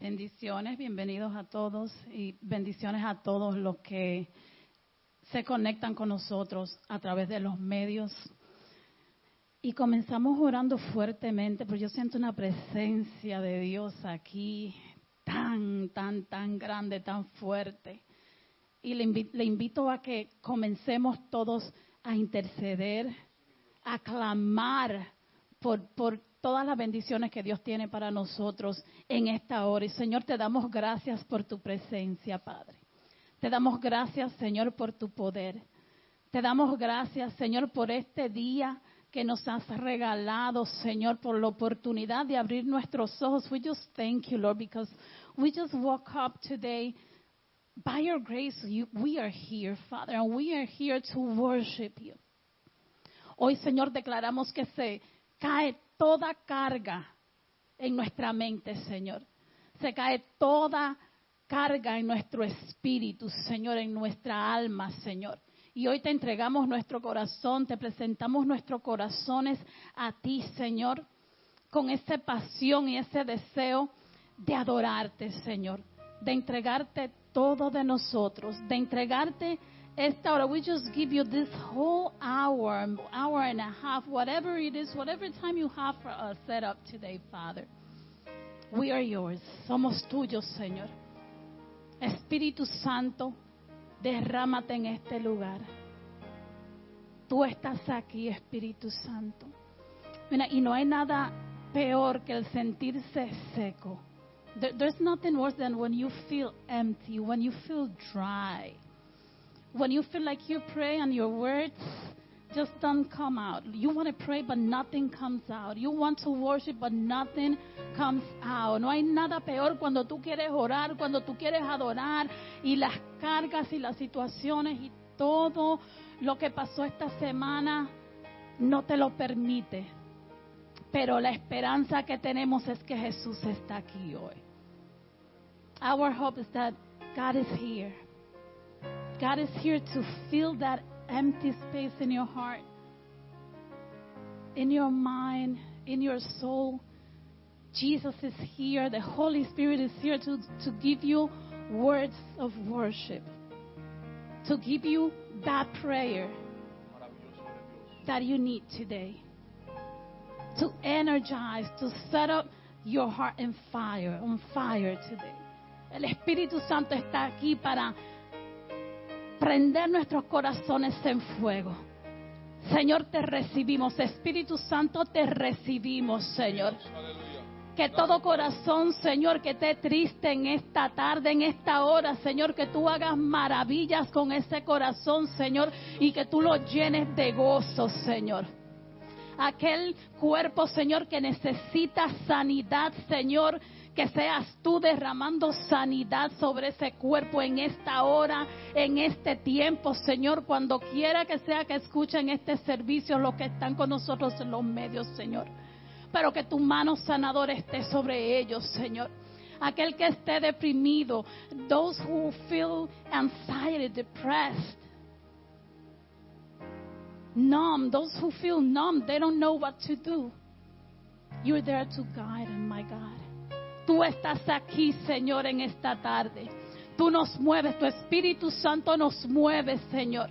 Bendiciones, bienvenidos a todos y bendiciones a todos los que se conectan con nosotros a través de los medios. Y comenzamos orando fuertemente, porque yo siento una presencia de Dios aquí tan, tan, tan grande, tan fuerte. Y le, le invito a que comencemos todos a interceder, a clamar por, por todas las bendiciones que Dios tiene para nosotros en esta hora. Y Señor, te damos gracias por tu presencia, Padre. Te damos gracias, Señor, por tu poder. Te damos gracias, Señor, por este día que nos has regalado, Señor, por la oportunidad de abrir nuestros ojos. We just thank you, Lord, because we just woke up today. By your grace, you, we are here, Father, and we are here to worship you. Hoy, Señor, declaramos que se cae toda carga en nuestra mente, Señor. Se cae toda carga en nuestro espíritu, Señor, en nuestra alma, Señor. Y hoy te entregamos nuestro corazón, te presentamos nuestros corazones a ti, Señor, con esa pasión y ese deseo de adorarte, Señor, de entregarte todo de nosotros, de entregarte esta we just give you this whole hour, hour and a half, whatever it is, whatever time you have for us set up today, Father. We are yours. Somos tuyos, Señor. Espíritu Santo, derrámate en este lugar. Tú estás aquí, Espíritu Santo. Mira, y no hay nada peor que el sentirse seco. There, there's nothing worse than when you feel empty, when you feel dry. When you feel like you pray and your words just don't come out. You want to pray, but nothing comes out. You want to worship, but nothing comes out. No hay nada peor cuando tú quieres orar, cuando tú quieres adorar y las cargas y las situaciones y todo lo que pasó esta semana no te lo permite. Pero la esperanza que tenemos es que Jesús está aquí hoy. Our hope is that God is here. God is here to fill that empty space in your heart, in your mind, in your soul. Jesus is here. The Holy Spirit is here to, to give you words of worship, to give you that prayer that you need today, to energize, to set up your heart in fire, on fire today. El Espíritu Santo está aquí para prender nuestros corazones en fuego. Señor, te recibimos. Espíritu Santo, te recibimos, Señor. Que todo corazón, Señor, que esté triste en esta tarde, en esta hora, Señor, que tú hagas maravillas con ese corazón, Señor, y que tú lo llenes de gozo, Señor. Aquel cuerpo, Señor, que necesita sanidad, Señor, que seas tú derramando sanidad sobre ese cuerpo en esta hora, en este tiempo, Señor, cuando quiera que sea que escuchen este servicio los que están con nosotros en los medios, Señor. Pero que tu mano sanadora esté sobre ellos, Señor. Aquel que esté deprimido, those who feel anxiety, depressed, numb, those who feel numb, they don't know what to do. You're there to guide them, my God. Tú estás aquí, Señor, en esta tarde. Tú nos mueves, tu Espíritu Santo nos mueve, Señor.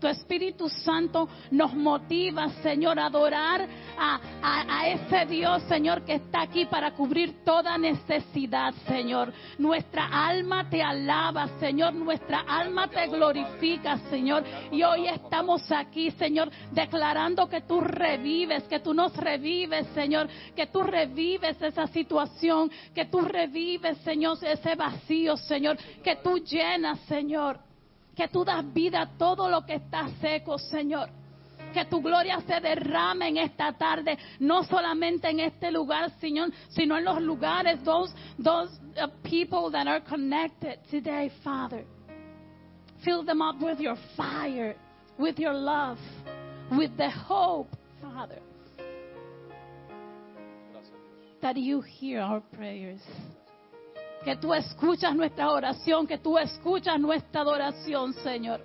Tu Espíritu Santo nos motiva, Señor, a adorar a, a, ese Dios, Señor, que está aquí para cubrir toda necesidad, Señor. Nuestra alma te alaba, Señor. Nuestra alma te glorifica, Señor. Y hoy estamos aquí, Señor, declarando que tú revives, que tú nos revives, Señor. Que tú revives esa situación, que tú revives, Señor, ese vacío, Señor. Que tú llenas, Señor que tú das vida a todo lo que está seco, Señor. Que tu gloria se derrame en esta tarde, no solamente en este lugar, Señor, sino en los lugares, those, those uh, people that are connected today, Father. Fill them up with your fire, with your love, with the hope, Father, that you hear our prayers que tú escuchas nuestra oración, que tú escuchas nuestra adoración, Señor.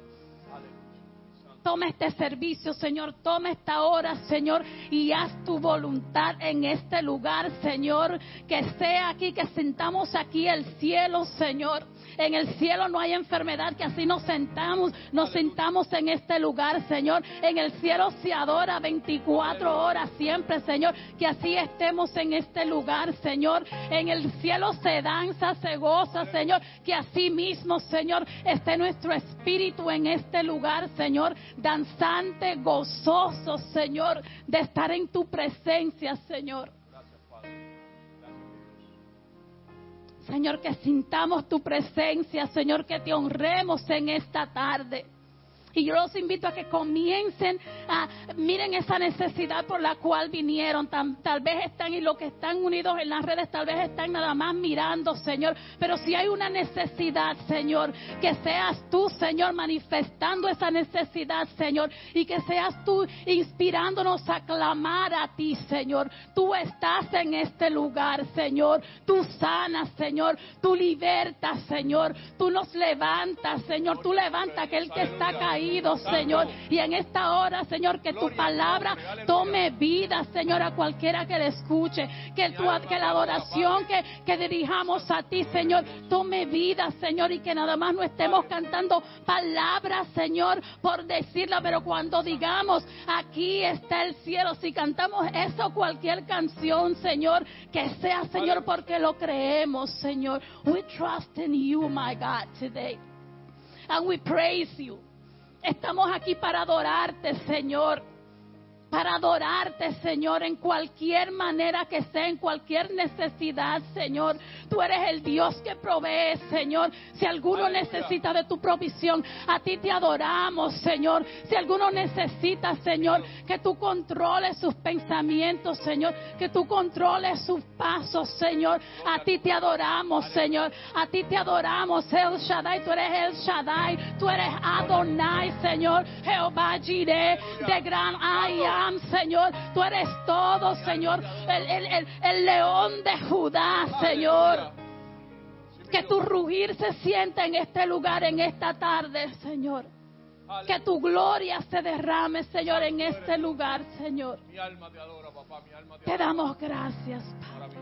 Toma este servicio, Señor. Toma esta hora, Señor, y haz tu voluntad en este lugar, Señor. Que sea aquí, que sentamos aquí el cielo, Señor. En el cielo no hay enfermedad, que así nos sentamos, nos sentamos en este lugar, Señor. En el cielo se adora 24 horas siempre, Señor. Que así estemos en este lugar, Señor. En el cielo se danza, se goza, Señor. Que así mismo, Señor, esté nuestro espíritu en este lugar, Señor. Danzante, gozoso, Señor, de estar en tu presencia, Señor. Señor, que sintamos tu presencia, Señor, que te honremos en esta tarde. Y yo los invito a que comiencen a, miren esa necesidad por la cual vinieron. Tal, vez están y los que están unidos en las redes, tal vez están nada más mirando, Señor. Pero si hay una necesidad, Señor, que seas tú, Señor, manifestando esa necesidad, Señor. Y que seas tú inspirándonos a clamar a ti, Señor. Tú estás en este lugar, Señor. Tú sanas, Señor. Tú libertas, Señor. Tú nos levantas, Señor. Tú levantas a aquel que está caído. Señor. Y en esta hora, Señor, que tu palabra tome vida, Señor, a cualquiera que le escuche. Que, tu, que la adoración que, que dirijamos a ti, Señor, tome vida, Señor, y que nada más no estemos cantando palabras, Señor, por decirla, pero cuando digamos, aquí está el cielo, si cantamos eso, cualquier canción, Señor, que sea, Señor, porque lo creemos, Señor. We trust in you, my God, today. And we praise you. Estamos aquí para adorarte, Señor para adorarte, Señor, en cualquier manera que sea, en cualquier necesidad, Señor. Tú eres el Dios que provee, Señor. Si alguno necesita de tu provisión, a ti te adoramos, Señor. Si alguno necesita, Señor, que tú controles sus pensamientos, Señor, que tú controles sus pasos, Señor. A ti te adoramos, Señor. A ti te adoramos, El Shaddai. Tú eres El Shaddai. Tú eres Adonai, Señor. Jehová Jireh, de gran Aya. Señor. Tú eres todo, Señor. El, león de Judá, Señor. Que tu rugir se sienta en este lugar, en esta tarde, Señor. Que tu gloria se derrame, Señor, en este lugar, Señor. Te damos gracias, Padre.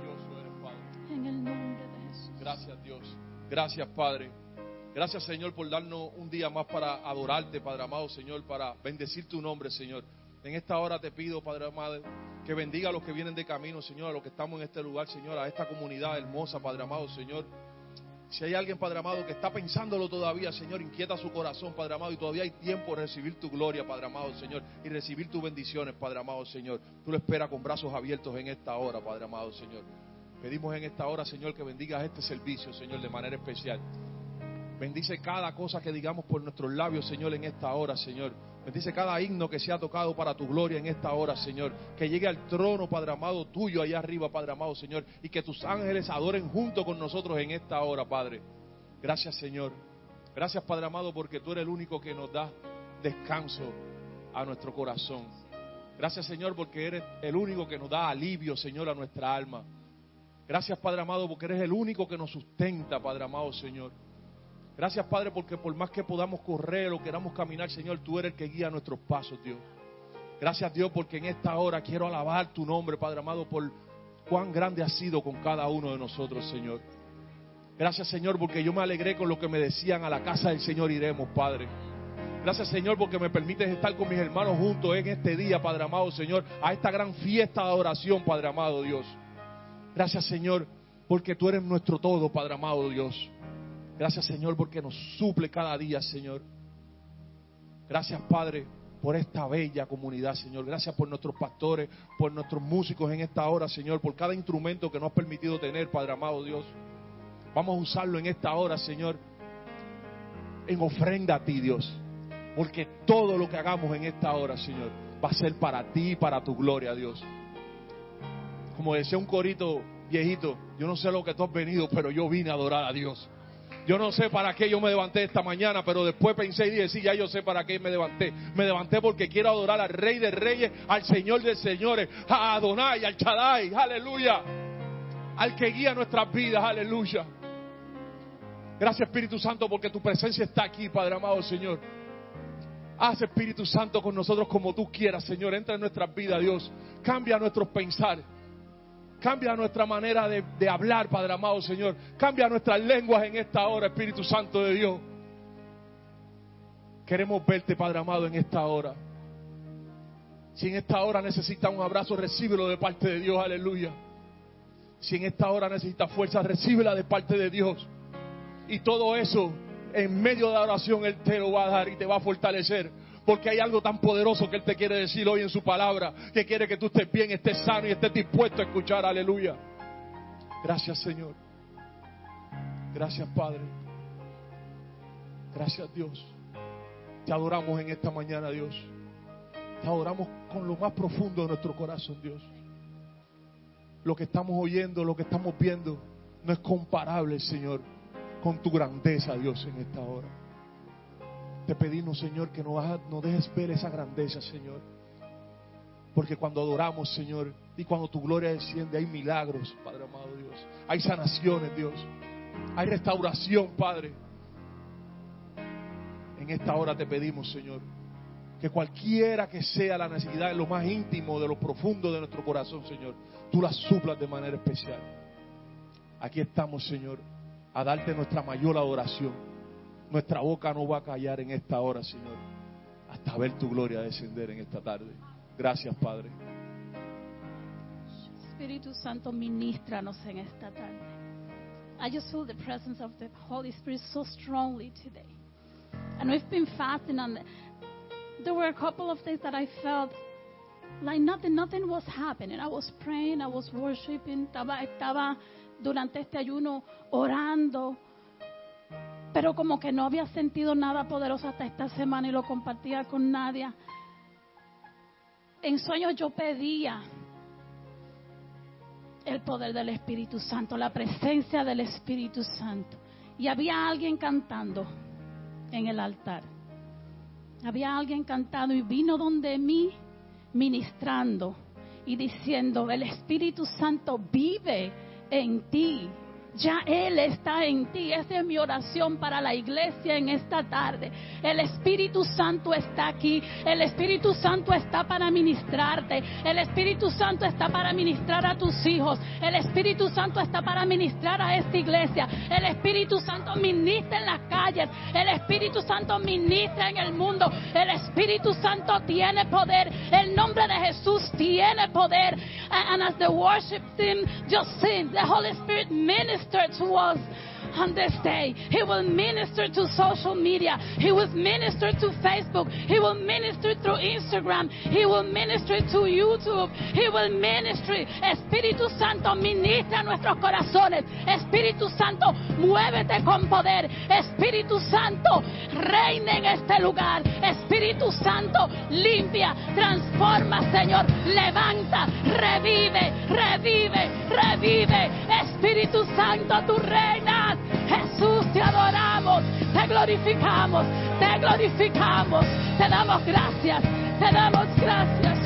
En el nombre de Jesús. Gracias, Dios. Gracias, Padre. Gracias, Señor, por darnos un día más para adorarte, Padre amado, Señor, para bendecir tu nombre, Señor. En esta hora te pido, Padre amado, que bendiga a los que vienen de camino, Señor, a los que estamos en este lugar, Señor, a esta comunidad hermosa, Padre amado, Señor. Si hay alguien, Padre amado, que está pensándolo todavía, Señor, inquieta su corazón, Padre amado, y todavía hay tiempo de recibir tu gloria, Padre amado, Señor, y recibir tus bendiciones, Padre amado, Señor. Tú lo esperas con brazos abiertos en esta hora, Padre amado, Señor. Pedimos en esta hora, Señor, que bendigas este servicio, Señor, de manera especial. Bendice cada cosa que digamos por nuestros labios, Señor, en esta hora, Señor. Bendice cada himno que se ha tocado para tu gloria en esta hora, Señor. Que llegue al trono, Padre amado, tuyo allá arriba, Padre amado, Señor. Y que tus ángeles adoren junto con nosotros en esta hora, Padre. Gracias, Señor. Gracias, Padre amado, porque tú eres el único que nos da descanso a nuestro corazón. Gracias, Señor, porque eres el único que nos da alivio, Señor, a nuestra alma. Gracias, Padre amado, porque eres el único que nos sustenta, Padre amado, Señor. Gracias, Padre, porque por más que podamos correr o queramos caminar, Señor, tú eres el que guía nuestros pasos, Dios. Gracias, Dios, porque en esta hora quiero alabar tu nombre, Padre amado, por cuán grande has sido con cada uno de nosotros, Señor. Gracias, Señor, porque yo me alegré con lo que me decían a la casa del Señor iremos, Padre. Gracias, Señor, porque me permites estar con mis hermanos juntos en este día, Padre amado, Señor, a esta gran fiesta de adoración, Padre amado, Dios. Gracias, Señor, porque tú eres nuestro todo, Padre amado, Dios. Gracias Señor porque nos suple cada día, Señor. Gracias Padre por esta bella comunidad, Señor. Gracias por nuestros pastores, por nuestros músicos en esta hora, Señor, por cada instrumento que nos has permitido tener, Padre amado Dios. Vamos a usarlo en esta hora, Señor, en ofrenda a ti, Dios. Porque todo lo que hagamos en esta hora, Señor, va a ser para ti y para tu gloria, Dios. Como decía un corito viejito, yo no sé lo que tú has venido, pero yo vine a adorar a Dios. Yo no sé para qué yo me levanté esta mañana, pero después pensé y dije, sí, ya yo sé para qué me levanté. Me levanté porque quiero adorar al Rey de Reyes, al Señor de Señores, a Adonai, al Chadai, aleluya. Al que guía nuestras vidas, aleluya. Gracias Espíritu Santo porque tu presencia está aquí, Padre amado Señor. Haz Espíritu Santo con nosotros como tú quieras, Señor. Entra en nuestras vidas, Dios. Cambia nuestros pensar. Cambia nuestra manera de, hablar, Padre amado, Señor. Cambia nuestras lenguas en esta hora, Espíritu Santo de Dios. Queremos verte, Padre amado, en esta hora. Si en esta hora necesita un abrazo, recíbelo de parte de Dios, aleluya. Si en esta hora necesita fuerza, recíbela de parte de Dios. Y todo eso, en medio de la oración, Él te lo va a dar y te va a fortalecer. Porque hay algo tan poderoso que Él te quiere decir hoy en su palabra, que quiere que tú estés bien, estés sano y estés dispuesto a escuchar, aleluya. Gracias Señor. Gracias Padre. Gracias Dios. Te adoramos en esta mañana, Dios. Te adoramos con lo más profundo de nuestro corazón, Dios. Lo que estamos oyendo, lo que estamos viendo, no es comparable, Señor, con tu grandeza, Dios, en esta hora. Te pedimos, Señor, que no, dejes ver esa grandeza, Señor. Porque cuando adoramos, Señor, y cuando tu gloria desciende, hay milagros, Padre amado Dios. Hay sanaciones, Dios. Hay restauración, Padre. En esta hora te pedimos, Señor, que cualquiera que sea la necesidad en lo más íntimo, de lo profundo de nuestro corazón, Señor, tú la suplas de manera especial. Aquí estamos, Señor, a darte nuestra mayor adoración. Nuestra boca no va a callar en esta hora, Señor, hasta ver tu gloria descender en esta tarde. Gracias, Padre. Espíritu Santo, ministranos en esta tarde. I just feel the presence of the Holy Spirit so strongly today. And we've been fasting, and there were a couple of days that I felt like nothing, nothing was happening. I was praying, I was worshiping, estaba, estaba durante este ayuno orando, pero como que no había sentido nada poderoso hasta esta semana y lo compartía con nadie. En sueños yo pedía el poder del Espíritu Santo, la presencia del Espíritu Santo. Y había alguien cantando en el altar. Había alguien cantando y vino donde mí ministrando y diciendo, el Espíritu Santo vive en ti. Ya Él está en ti. Esa es mi oración para la iglesia en esta tarde. El Espíritu Santo está aquí. El Espíritu Santo está para ministrarte. El Espíritu Santo está para ministrar a tus hijos. El Espíritu Santo está para ministrar a esta iglesia. El Espíritu Santo ministra en las calles. El Espíritu Santo ministra en el mundo. El Espíritu Santo tiene poder. El nombre de Jesús tiene poder. And, as the worship team just sing, the Holy Spirit ministers to us on this day. He will minister to social media. He will minister to Facebook. He will minister through Instagram. He will minister to YouTube. He will ministry. Espíritu Santo, ministra nuestros corazones. Espíritu Santo, muévete con poder. Espíritu Santo, reina en este lugar. Espíritu Santo, limpia, transforma, Señor. Levanta, revive, revive, revive. Espíritu Santo, tu Jesús, te adoramos, te glorificamos, te glorificamos, te damos gracias, te damos gracias.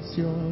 bendición.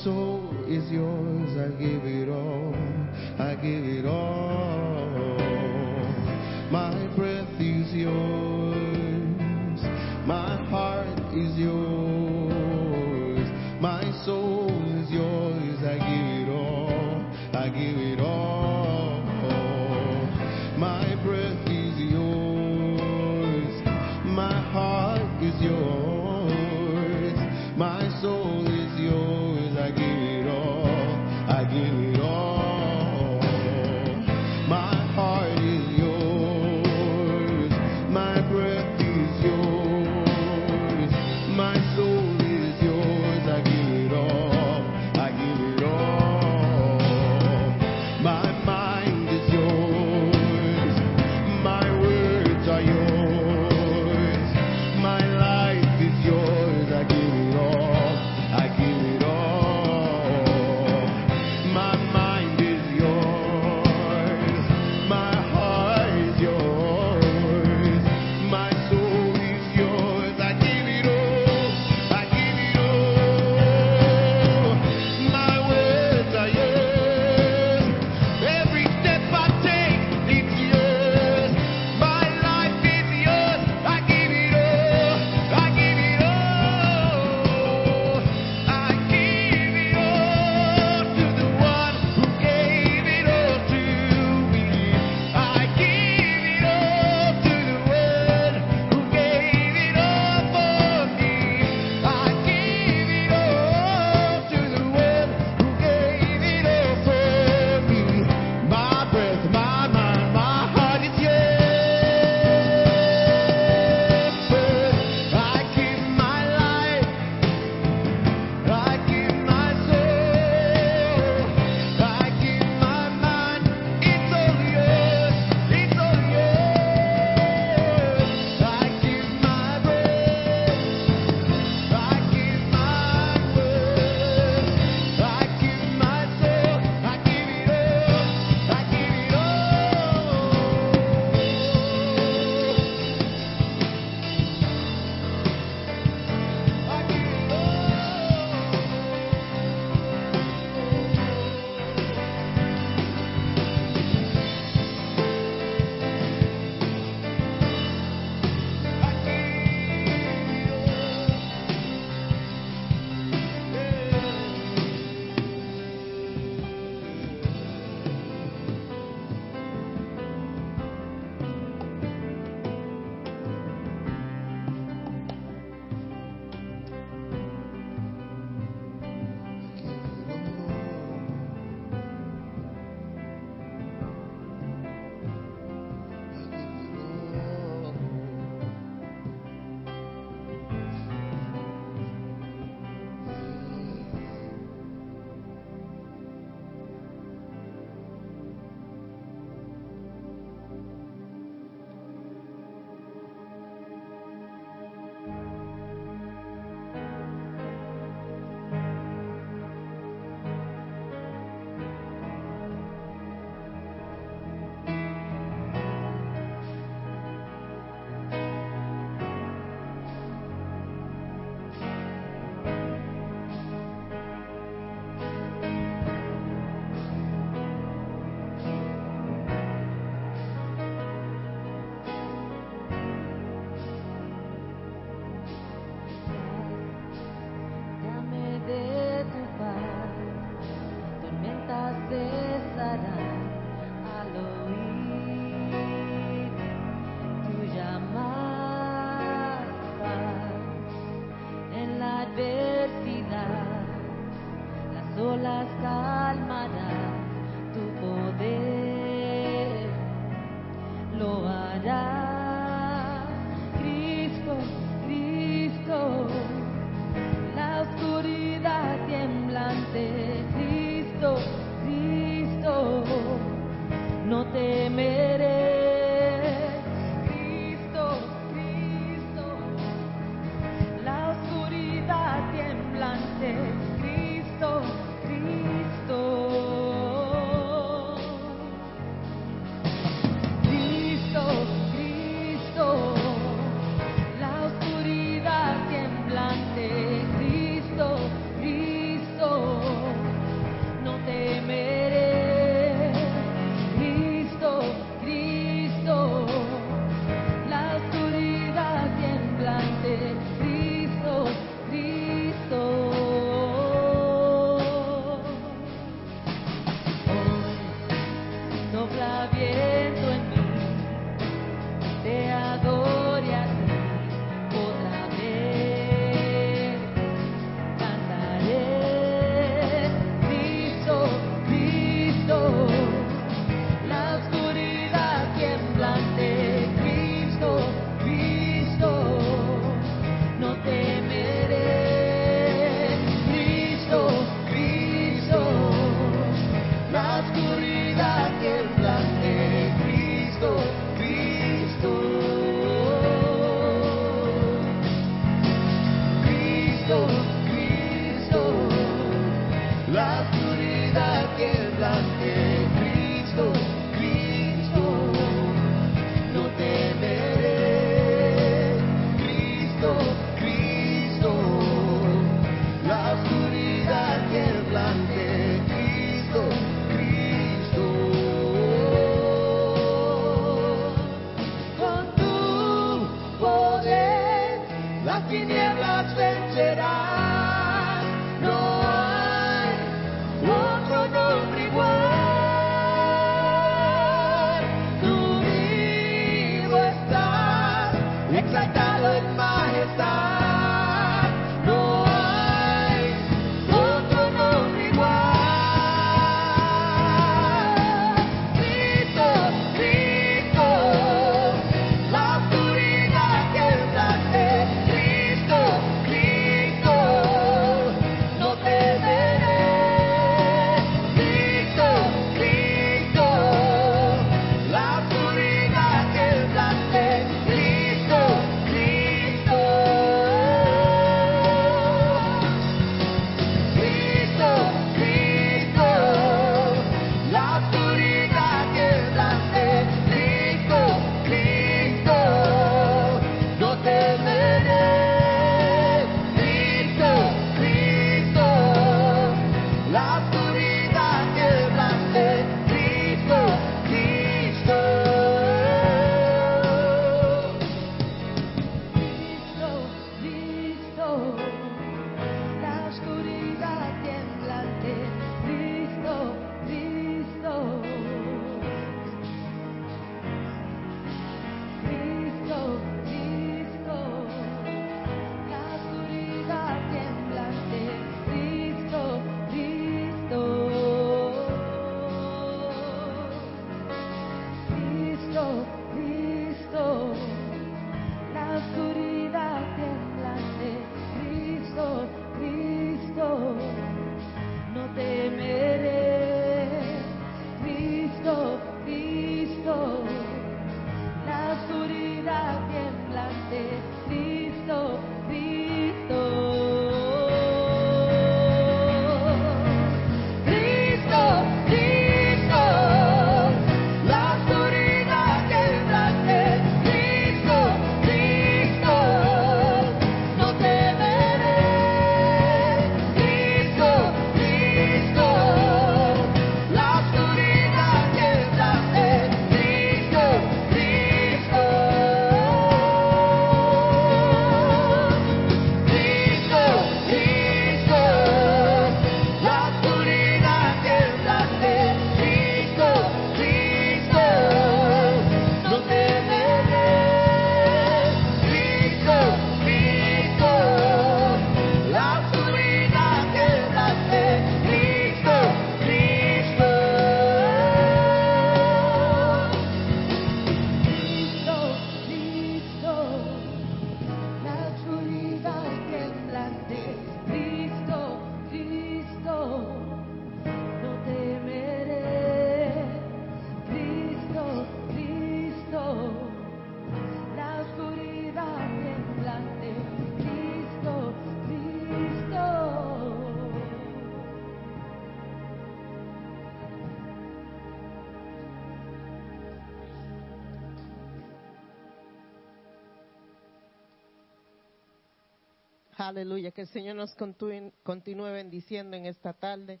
Aleluya, que el Señor nos continúe, bendiciendo en esta tarde.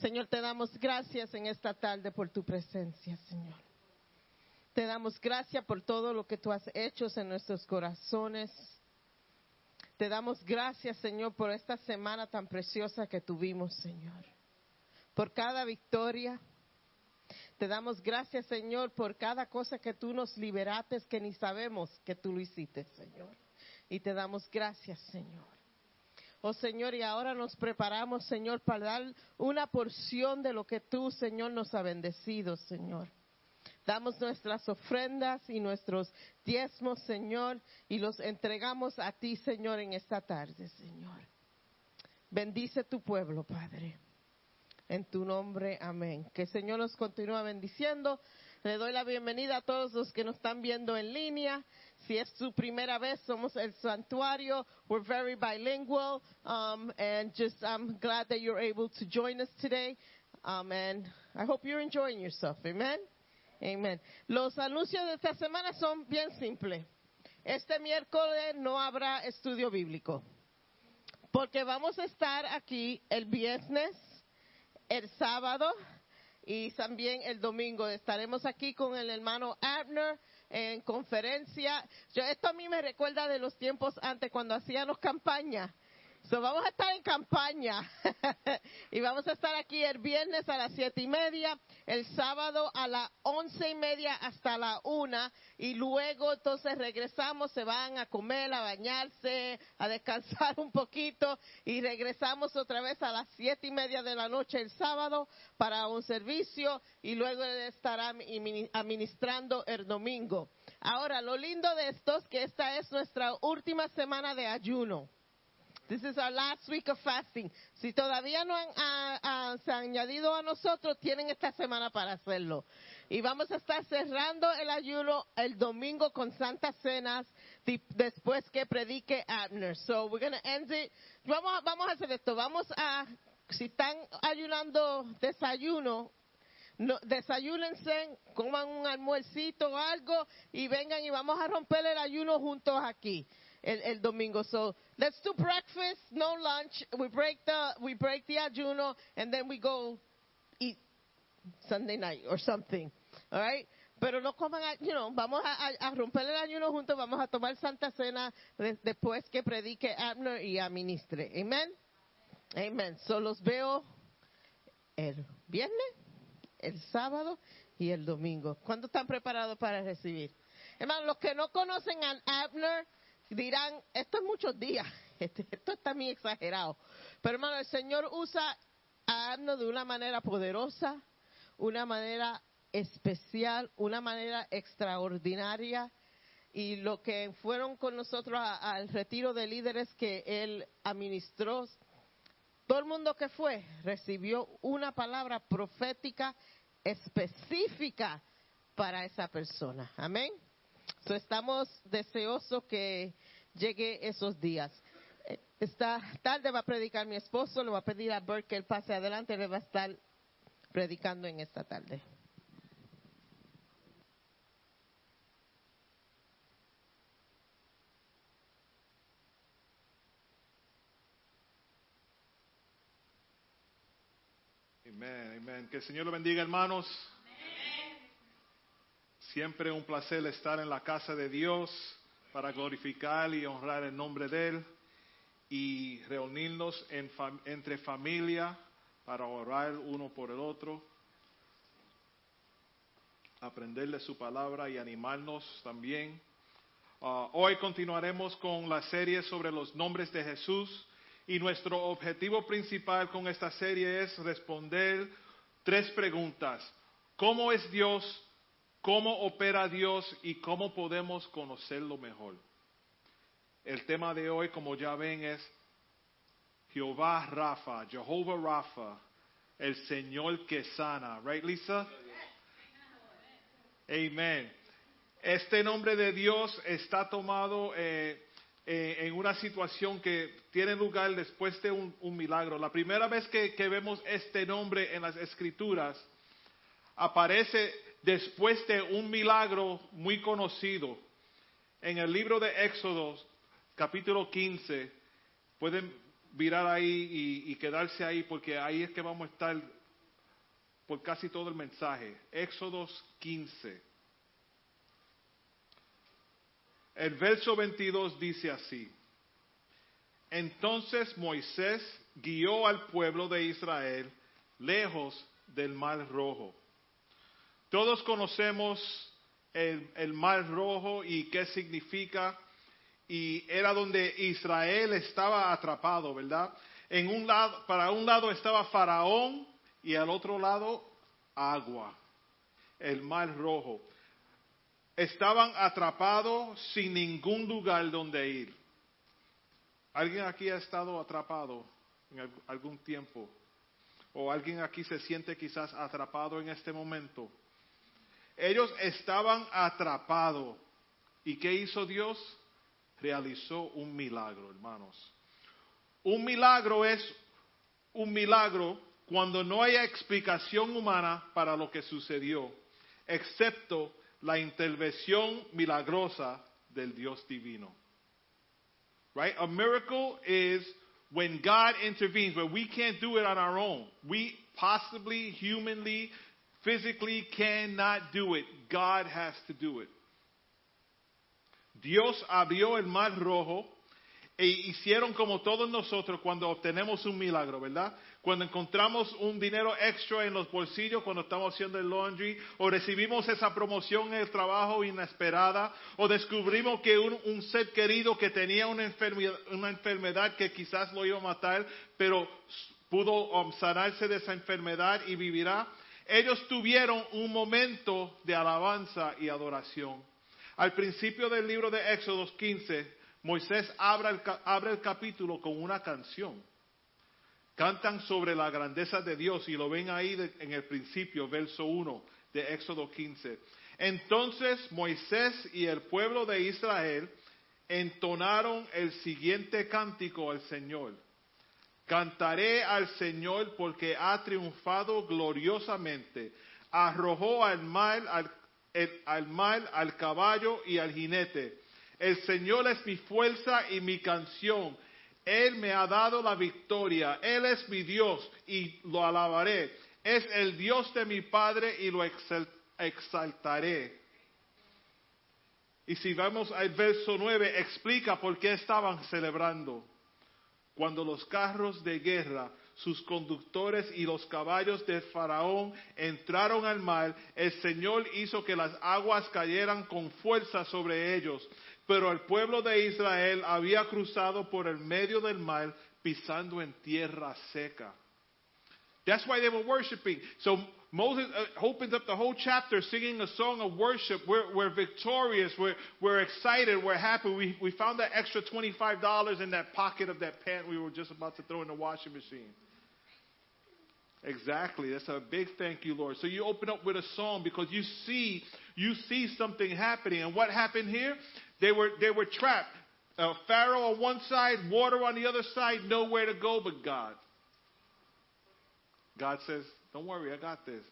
Señor, te damos gracias en esta tarde por tu presencia, Señor. Te damos gracias por todo lo que tú has hecho en nuestros corazones. Te damos gracias, Señor, por esta semana tan preciosa que tuvimos, Señor. Por cada victoria. Te damos gracias, Señor, por cada cosa que tú nos liberaste, que ni sabemos que tú lo hiciste, Señor. Y te damos gracias, Señor. Oh Señor, y ahora nos preparamos, Señor, para dar una porción de lo que tú, Señor, nos ha bendecido, Señor. Damos nuestras ofrendas y nuestros diezmos, Señor, y los entregamos a ti, Señor, en esta tarde, Señor. Bendice tu pueblo, Padre. En tu nombre, amén. Que el Señor nos continúe bendiciendo. Le doy la bienvenida a todos los que nos están viendo en línea. Si es su primera vez, somos el santuario. We're very bilingual, um, and just I'm glad that you're able to join us today. Um, and I hope you're enjoying yourself. Amen. Amen. Los anuncios de esta semana son bien simples. Este miércoles no habrá estudio bíblico, porque vamos a estar aquí el viernes, el sábado y también el domingo. Estaremos aquí con el hermano Abner en conferencia. Yo, esto a mí me recuerda de los tiempos antes cuando hacíamos campaña. So, vamos a estar en campaña y vamos a estar aquí el viernes a las siete y media, el sábado a las once y media hasta la una y luego entonces regresamos, se van a comer, a bañarse, a descansar un poquito y regresamos otra vez a las siete y media de la noche el sábado para un servicio y luego estará administrando el domingo. Ahora, lo lindo de esto es que esta es nuestra última semana de ayuno. This is our last week of fasting. Si todavía no han a, a, se han añadido a nosotros, tienen esta semana para hacerlo. Y vamos a estar cerrando el ayuno el domingo con santas cenas después que predique Abner. So we're going to end it. Vamos, vamos a hacer esto. Vamos a, si están ayunando desayuno, no, desayúnense, coman un almuercito o algo y vengan y vamos a romper el ayuno juntos aquí el, el domingo. So let's do breakfast, no lunch. We break the we break the ayuno, and then we go eat Sunday night or something. All right. Pero no coman, you know, vamos a, a, romper el ayuno juntos, vamos a tomar Santa Cena de, después que predique Abner y administre. Amen. Amen. So los veo el viernes, el sábado y el domingo. ¿Cuándo están preparados para recibir? Hermanos, los que no conocen a Abner, dirán, esto es muchos días, este, esto está muy exagerado. Pero hermano, el Señor usa a Abno de una manera poderosa, una manera especial, una manera extraordinaria. Y lo que fueron con nosotros al retiro de líderes que él administró, todo el mundo que fue recibió una palabra profética específica para esa persona. Amén estamos deseosos que llegue esos días. Eh, esta tarde va a predicar mi esposo, le va a pedir a Bert que él pase adelante, le va a estar predicando en esta tarde. Amén, amén. Que el Señor lo bendiga, hermanos. Siempre un placer estar en la casa de Dios para glorificar y honrar el nombre de Él y reunirnos entre familia para orar uno por el otro, aprender de su palabra y animarnos también. Ah, hoy continuaremos con la serie sobre los nombres de Jesús y nuestro objetivo principal con esta serie es responder tres preguntas. ¿Cómo es Dios? Cómo opera Dios y cómo podemos conocerlo mejor. El tema de hoy, como ya ven, es Jehová Rafa, Jehová Rafa, el Señor que sana. Right, Lisa? Amen. Este nombre de Dios está tomado eh, eh, en una situación que tiene lugar después de un, milagro. La primera vez que vemos este nombre en las escrituras aparece después de un milagro muy conocido. En el libro de Éxodo, capítulo 15, pueden virar ahí y, quedarse ahí porque ahí es que vamos a estar por casi todo el mensaje. Éxodo 15. El verso 22 dice así. Entonces Moisés guió al pueblo de Israel lejos del mar rojo todos conocemos el, mar rojo y qué significa. Y era donde Israel estaba atrapado, ¿verdad? En un lado, para un lado estaba Faraón y al otro lado agua, el mar rojo. Estaban atrapados sin ningún lugar donde ir. ¿Alguien aquí ha estado atrapado en algún tiempo? ¿O alguien aquí se siente quizás atrapado en este momento? Ellos estaban atrapados. ¿Y qué hizo Dios? Realizó un milagro, hermanos. Un milagro es un milagro cuando no haya explicación humana para lo que sucedió, excepto la intervención milagrosa del Dios divino. Right? A miracle is when God intervenes, but we can't do it on our own. We possibly, humanly, physically cannot do it. God has to do it. Dios abrió el mar rojo e hicieron como todos nosotros cuando obtenemos un milagro, ¿verdad? Cuando encontramos un dinero extra en los bolsillos cuando estamos haciendo el laundry, o recibimos esa promoción en el trabajo inesperada, o descubrimos que un, ser querido que tenía una enfermedad, una enfermedad que quizás lo iba a matar, pero pudo um, sanarse de esa enfermedad y vivirá. Ellos tuvieron un momento de alabanza y adoración. Al principio del libro de Éxodo 15, Moisés abre el, abre el capítulo con una canción. Cantan sobre la grandeza de Dios y lo ven ahí en el principio, verso 1 de Éxodo 15. Entonces Moisés y el pueblo de Israel entonaron el siguiente cántico al Señor. Cantaré al Señor porque ha triunfado gloriosamente. Arrojó al mal al, mal, al caballo y al jinete. El Señor es mi fuerza y mi canción. Él me ha dado la victoria. Él es mi Dios y lo alabaré. Es el Dios de mi Padre y lo exal- exaltaré. Y si vamos al verso 9, explica por qué estaban celebrando. Cuando los carros de guerra, sus conductores y los caballos de Faraón entraron al mar, el Señor hizo que las aguas cayeran con fuerza sobre ellos. Pero el pueblo de Israel había cruzado por el medio del mar pisando en tierra seca. That's why they were worshiping. So Moses uh, opens up the whole chapter singing a song of worship. We're, we're victorious. We're, we're excited. We're happy. We, we found that extra $25 in that pocket of that pant we were just about to throw in the washing machine. Exactly. That's a big thank you, Lord. So you open up with a song because you see you see something happening. And what happened here? They were they were trapped. Uh, Pharaoh on one side, water on the other side, nowhere to go but God. God says, Don't worry, I got this.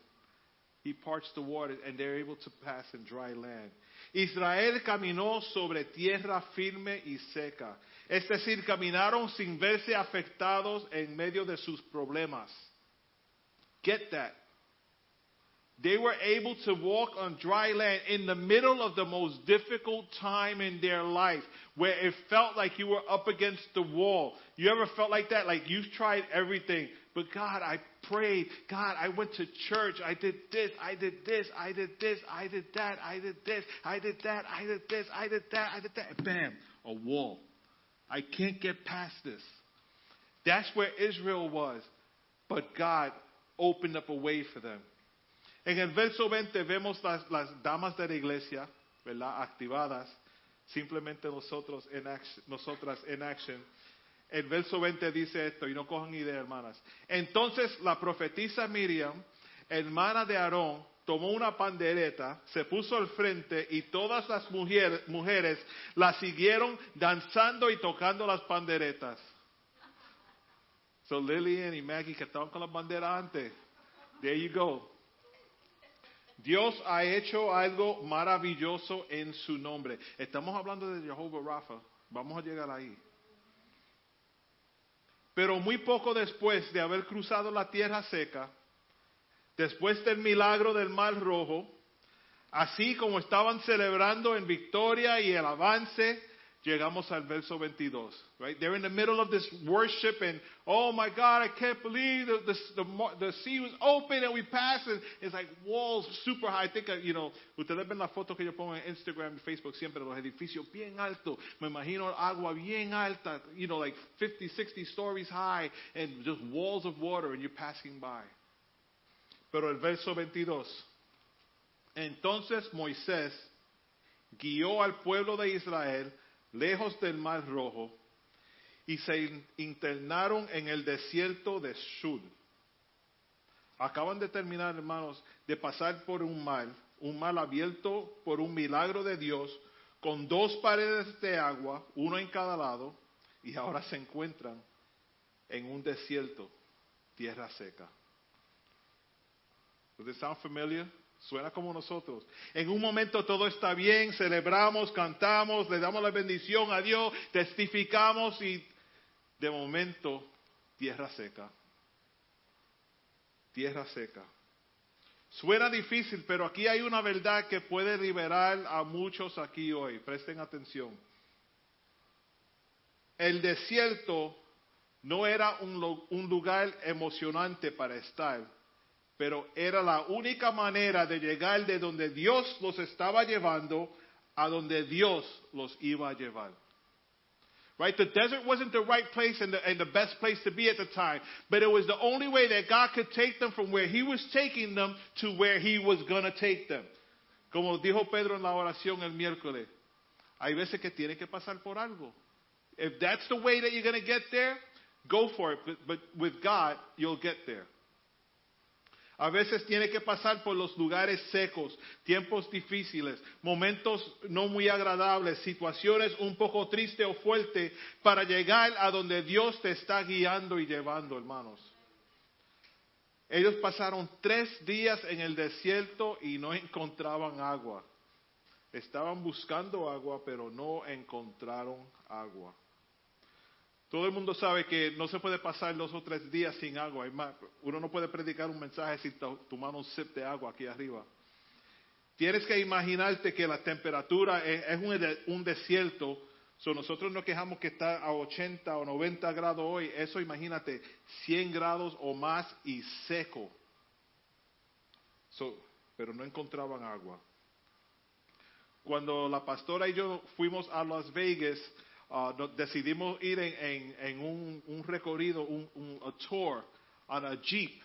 He parts the water and they're able to pass in dry land. Israel caminó sobre tierra firme y seca. Es decir, caminaron sin verse afectados en medio de sus problemas. Get that. They were able to walk on dry land in the middle of the most difficult time in their life where it felt like you were up against the wall. You ever felt like that? Like you've tried everything, but God, I prayed. God, I went to church. I did this. I did this. I did this. I did that. I did this. I did that. I did this. I did that. I did that. Bam, a wall. I can't get past this. That's where Israel was. But God opened up a way for them. En el verso 20 vemos las, las damas de la iglesia, ¿verdad? Activadas, simplemente nosotros en action, nosotras en action. El verso 20 dice esto, y no cojan idea, hermanas. Entonces la profetisa Miriam, hermana de Aarón, tomó una pandereta, se puso al frente y todas las mujeres, mujeres la siguieron danzando y tocando las panderetas. So Lillian y Maggie que estaban con las banderas antes, there you go. Dios ha hecho algo maravilloso en su nombre. Estamos hablando de Jehová Rafa. Vamos a llegar ahí. Pero muy poco después de haber cruzado la tierra seca, después del milagro del mar rojo, así como estaban celebrando en victoria y el avance, llegamos al verso 22. Right? They're in the middle of this worship and, oh my God, I can't believe the, the, the, the sea was open and we passed and it's like walls super high. I think, uh, you know, ustedes ven las fotos que yo pongo en Instagram y Facebook siempre, los edificios bien altos. Me imagino agua bien alta, you know, like 50, 60 stories high and just walls of water and you're passing by. Pero el verso 22. Entonces Moisés guió al pueblo de Israel lejos del mar rojo y se internaron en el desierto de Shur. Acaban de terminar, hermanos, de pasar por un mar, un mar abierto por un milagro de Dios, con dos paredes de agua, uno en cada lado, y ahora se encuentran en un desierto, tierra seca. Does it sound familiar? Suena como nosotros. En un momento todo está bien, celebramos, cantamos, le damos la bendición a Dios, testificamos y de momento tierra seca. Tierra seca. Suena difícil, pero aquí hay una verdad que puede liberar a muchos aquí hoy. Presten atención. El desierto no era un, un lugar emocionante para estar, pero era la única manera de llegar de donde Dios los estaba llevando a donde Dios los iba a llevar. Right? The desert wasn't the right place and the, and the best place to be at the time, but it was the only way that God could take them from where He was taking them to where He was going to take them. Como dijo Pedro en la oración el miércoles, hay veces que tiene que pasar por algo. If that's the way that you're going to get there, go for it. But, but with God, you'll get there. A veces tiene que pasar por los lugares secos, tiempos difíciles, momentos no muy agradables, situaciones un poco tristes o fuertes para llegar a donde Dios te está guiando y llevando, hermanos. Ellos pasaron tres días en el desierto y no encontraban agua. Estaban buscando agua, pero no encontraron agua. Todo el mundo sabe que no se puede pasar dos o tres días sin agua. Uno no puede predicar un mensaje sin to- tomar un sip de agua aquí arriba. Tienes que imaginarte que la temperatura es, un, de- un desierto. So, nosotros nos quejamos que está a 80 o 90 grados hoy. Eso imagínate, 100 grados o más y seco. Pero no encontraban agua. Cuando la pastora y yo fuimos a Las Vegas, nos decidimos ir en, en- un, recorrido, un, un tour, on a jeep.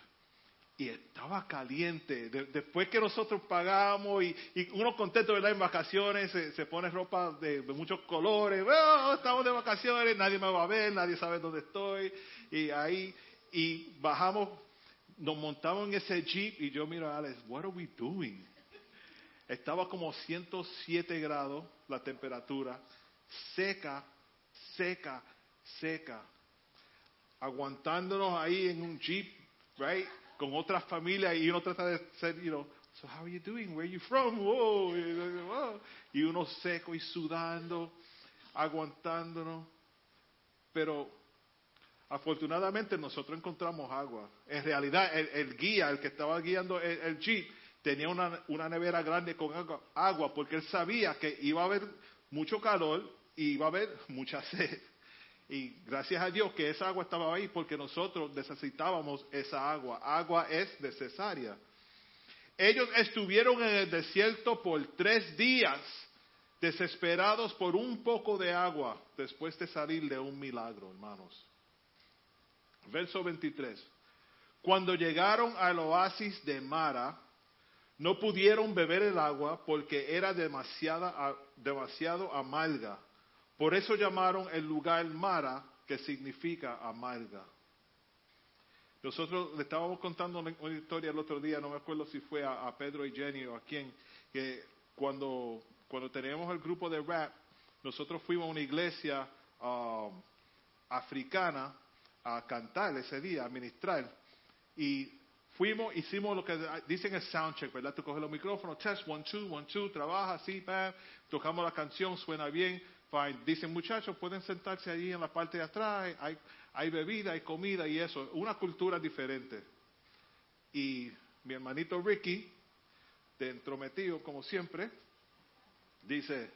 Y estaba caliente. De- después que nosotros pagamos y, y uno contento, ¿verdad? En vacaciones se, pone ropa de, de muchos colores. "Oh, estamos de vacaciones, nadie me va a ver, nadie sabe dónde estoy. Y ahí, y bajamos, nos montamos en ese jeep y yo miro a Alex, what are we doing? Estaba como 107 grados la temperatura, seca, seca, seca. Aguantándonos ahí en un jeep, right? Con otras familias y uno trata de ser, you know, so how are you doing? Where are you from? Whoa, y, uno seco y sudando, aguantándonos. Pero afortunadamente nosotros encontramos agua. En realidad, el, guía, el que estaba guiando el, jeep, tenía una, una nevera grande con agua porque él sabía que iba a haber mucho calor y iba a haber mucha sed. Y gracias a Dios que esa agua estaba ahí porque nosotros necesitábamos esa agua. Agua es necesaria. Ellos estuvieron en el desierto por tres días, desesperados por un poco de agua, después de salir de un milagro, hermanos. Verso 23. Cuando llegaron al oasis de Mara, no pudieron beber el agua porque era demasiada, demasiado amarga. Por eso llamaron el lugar Mara, que significa amarga. Nosotros le estábamos contando una historia el otro día, no me acuerdo si fue a, a Pedro y Jenny o a quién, que cuando, cuando teníamos el grupo de rap, nosotros fuimos a una iglesia um, africana a cantar ese día, a ministrar. Y fuimos, hicimos lo que dicen el soundcheck, ¿verdad? Tú coges los micrófonos, test, one, two, one, two, trabaja así, bam, tocamos la canción, suena bien, fine. Dicen, muchachos, pueden sentarse allí en la parte de atrás, hay, hay bebida, hay comida y eso, una cultura diferente. Y mi hermanito Ricky, de entrometido como siempre, dice,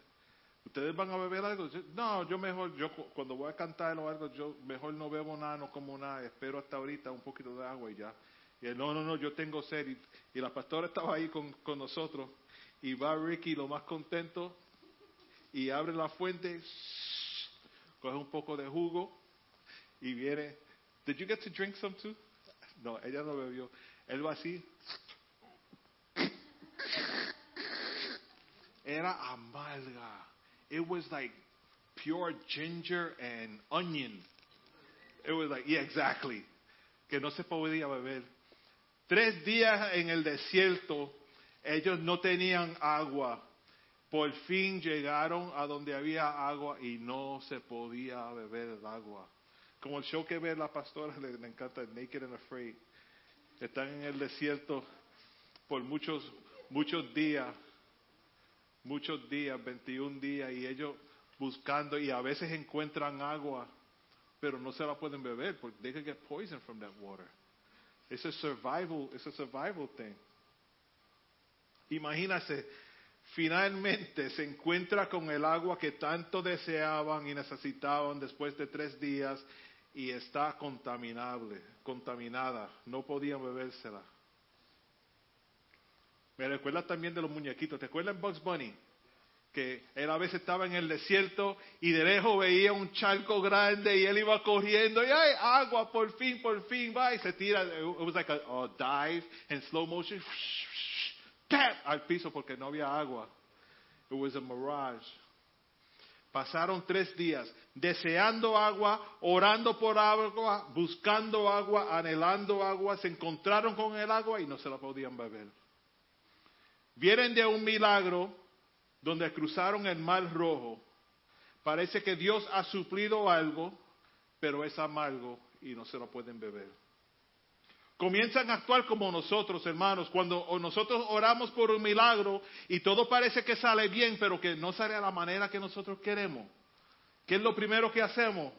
¿ustedes van a beber algo? No, yo mejor, yo cu- cuando voy a cantar o algo, yo mejor no bebo nada, no como nada, espero hasta ahorita un poquito de agua y ya. Y él, no, no, no, yo tengo sed. Y, y la pastora estaba ahí con, con nosotros. Y va Ricky lo más contento y abre la fuente, coge un poco de jugo y viene. Did you get to drink some too? No, ella no bebió. Él va así. Era amarga. It was like pure ginger and onion. It was like, yeah, exactly. Que no se podía beber. Tres días en el desierto, ellos no tenían agua. Por fin llegaron a donde había agua y no se podía beber el agua. Como el show que ve la pastora, le, encanta Naked and Afraid. Están en el desierto por muchos, muchos días, muchos días, 21 días, y ellos buscando, y a veces encuentran agua, pero no se la pueden beber porque they get poison from that water. It's a survival, it's a survival thing. Imagínate, finalmente se encuentra con el agua que tanto deseaban y necesitaban después de tres días y está contaminable, contaminada, no podían bebérsela. Me recuerda también de los muñequitos, ¿te acuerdas Bugs Bunny? Que él a veces estaba en el desierto y de lejos veía un charco grande y él iba corriendo y ¡ay, agua! Por fin, por fin, va y se tira. It was like a, a dive in slow motion. Al piso porque no había agua. It was a mirage. Pasaron tres días deseando agua, orando por agua, buscando agua, anhelando agua. Se encontraron con el agua y no se la podían beber. Vienen de un milagro donde cruzaron el mar rojo. Parece que Dios ha suplido algo, pero es amargo y no se lo pueden beber. Comienzan a actuar como nosotros, hermanos, cuando nosotros oramos por un milagro y todo parece que sale bien, pero que no sale a la manera que nosotros queremos. ¿Qué es lo primero que hacemos?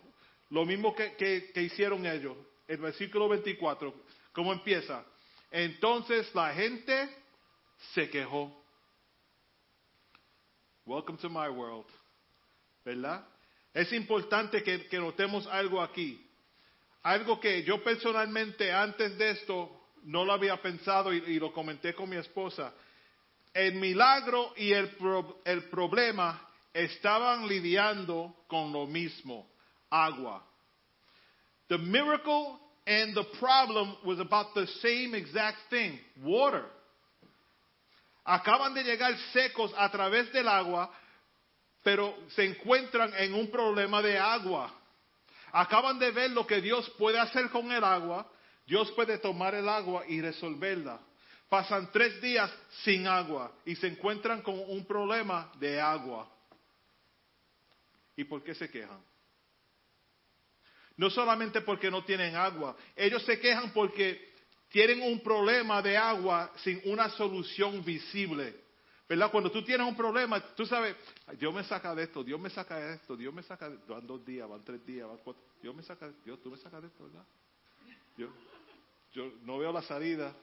Lo mismo que, que, hicieron ellos. El versículo 24, ¿cómo empieza? Entonces la gente se quejó. Welcome to my world. ¿Verdad? Es importante que notemos algo aquí. Algo que yo personalmente antes de esto no lo había pensado y, lo comenté con mi esposa. El milagro y el, el problema estaban lidiando con lo mismo, agua. The miracle and the problem was about the same exact thing, water. Acaban de llegar secos a través del agua, pero se encuentran en un problema de agua. Acaban de ver lo que Dios puede hacer con el agua. Dios puede tomar el agua y resolverla. Pasan tres días sin agua y se encuentran con un problema de agua. ¿Y por qué se quejan? No solamente porque no tienen agua, ellos se quejan porque tienen un problema de agua sin una solución visible. ¿Verdad? Cuando tú tienes un problema, tú sabes, Dios me saca de esto, Dios me saca de esto, Dios me saca de esto. Van dos días, van tres días, van cuatro. Dios me saca, Dios, tú me sacas de esto, ¿verdad? Yo, yo no veo la salida.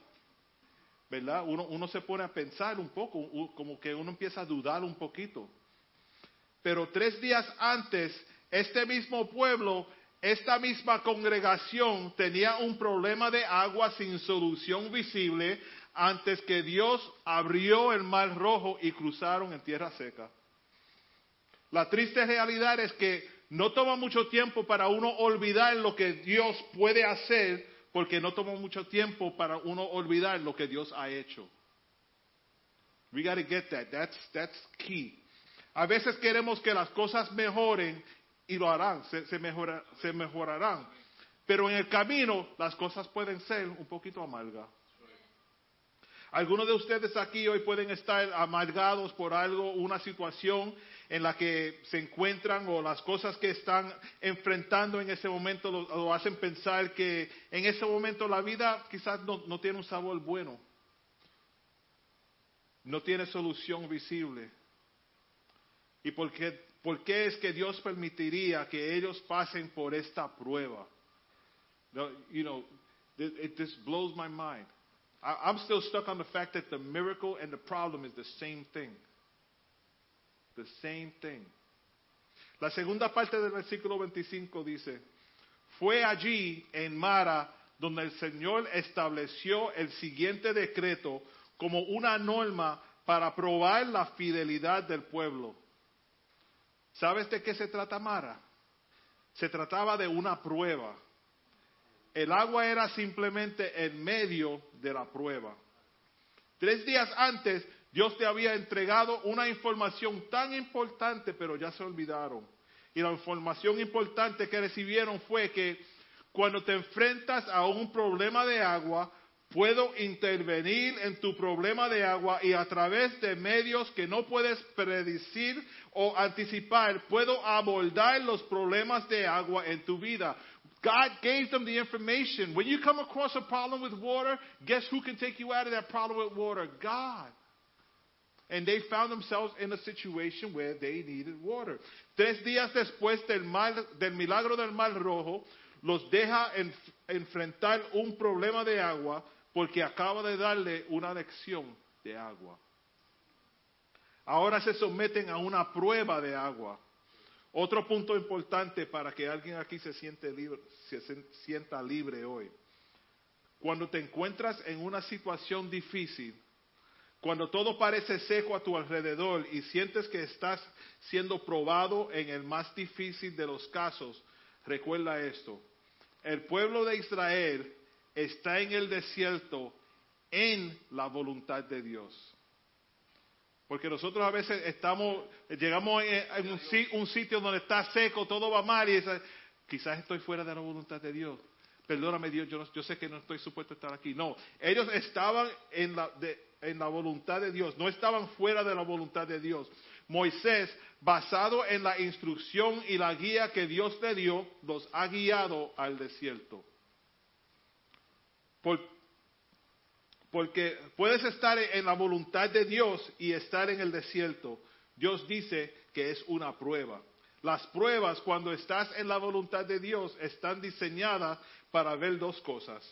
¿Verdad? Uno, uno se pone a pensar un poco, como que uno empieza a dudar un poquito. Pero tres días antes, este mismo pueblo, esta misma congregación tenía un problema de agua sin solución visible antes que Dios abrió el mar rojo y cruzaron en tierra seca. La triste realidad es que no toma mucho tiempo para uno olvidar lo que Dios puede hacer, porque no toma mucho tiempo para uno olvidar lo que Dios ha hecho. We got to get that. That's, that's key. A veces queremos que las cosas mejoren y lo harán, se, mejora, se mejorarán. Pero en el camino las cosas pueden ser un poquito amargas. Algunos de ustedes aquí hoy pueden estar amargados por algo, una situación en la que se encuentran o las cosas que están enfrentando en ese momento lo, hacen pensar que en ese momento la vida quizás no, no tiene un sabor bueno, no tiene solución visible. ¿Y por qué, por qué es que Dios permitiría que ellos pasen por esta prueba? You know, it just blows my mind. I'm still stuck on the fact that the miracle and the problem is the same thing. The same thing. La segunda parte del versículo 25 dice, fue allí en Mara donde el Señor estableció el siguiente decreto como una norma para probar la fidelidad del pueblo. ¿Sabes de qué se trata Mara? Se trataba de una prueba. El agua era simplemente el medio de la prueba. Tres días antes, Dios te había entregado una información tan importante, pero ya se olvidaron. Y la información importante que recibieron fue que cuando te enfrentas a un problema de agua, puedo intervenir en tu problema de agua y a través de medios que no puedes predecir o anticipar, puedo abordar los problemas de agua en tu vida. God gave them the information. When you come across a problem with water, guess who can take you out of that problem with water? God. And they found themselves in a situation where they needed water. Tres días después del, mar, del milagro del Mar Rojo, los deja en, enfrentar un problema de agua porque acaba de darle una lección de agua. Ahora se someten a una prueba de agua. Otro punto importante para que alguien aquí se, siente libre, se sienta libre hoy. Cuando te encuentras en una situación difícil, cuando todo parece seco a tu alrededor y sientes que estás siendo probado en el más difícil de los casos, recuerda esto. El pueblo de Israel está en el desierto en la voluntad de Dios. Porque nosotros a veces estamos, llegamos en un, un sitio donde está seco, todo va mal y quizás estoy fuera de la voluntad de Dios. Perdóname Dios, yo, yo sé que no estoy supuesto a estar aquí. No, ellos estaban en la, de, la voluntad de Dios, no estaban fuera de la voluntad de Dios. Moisés, basado en la instrucción y la guía que Dios le dio, los ha guiado al desierto. Porque puedes estar en la voluntad de Dios y estar en el desierto. Dios dice que es una prueba. Las pruebas cuando estás en la voluntad de Dios están diseñadas para ver dos cosas.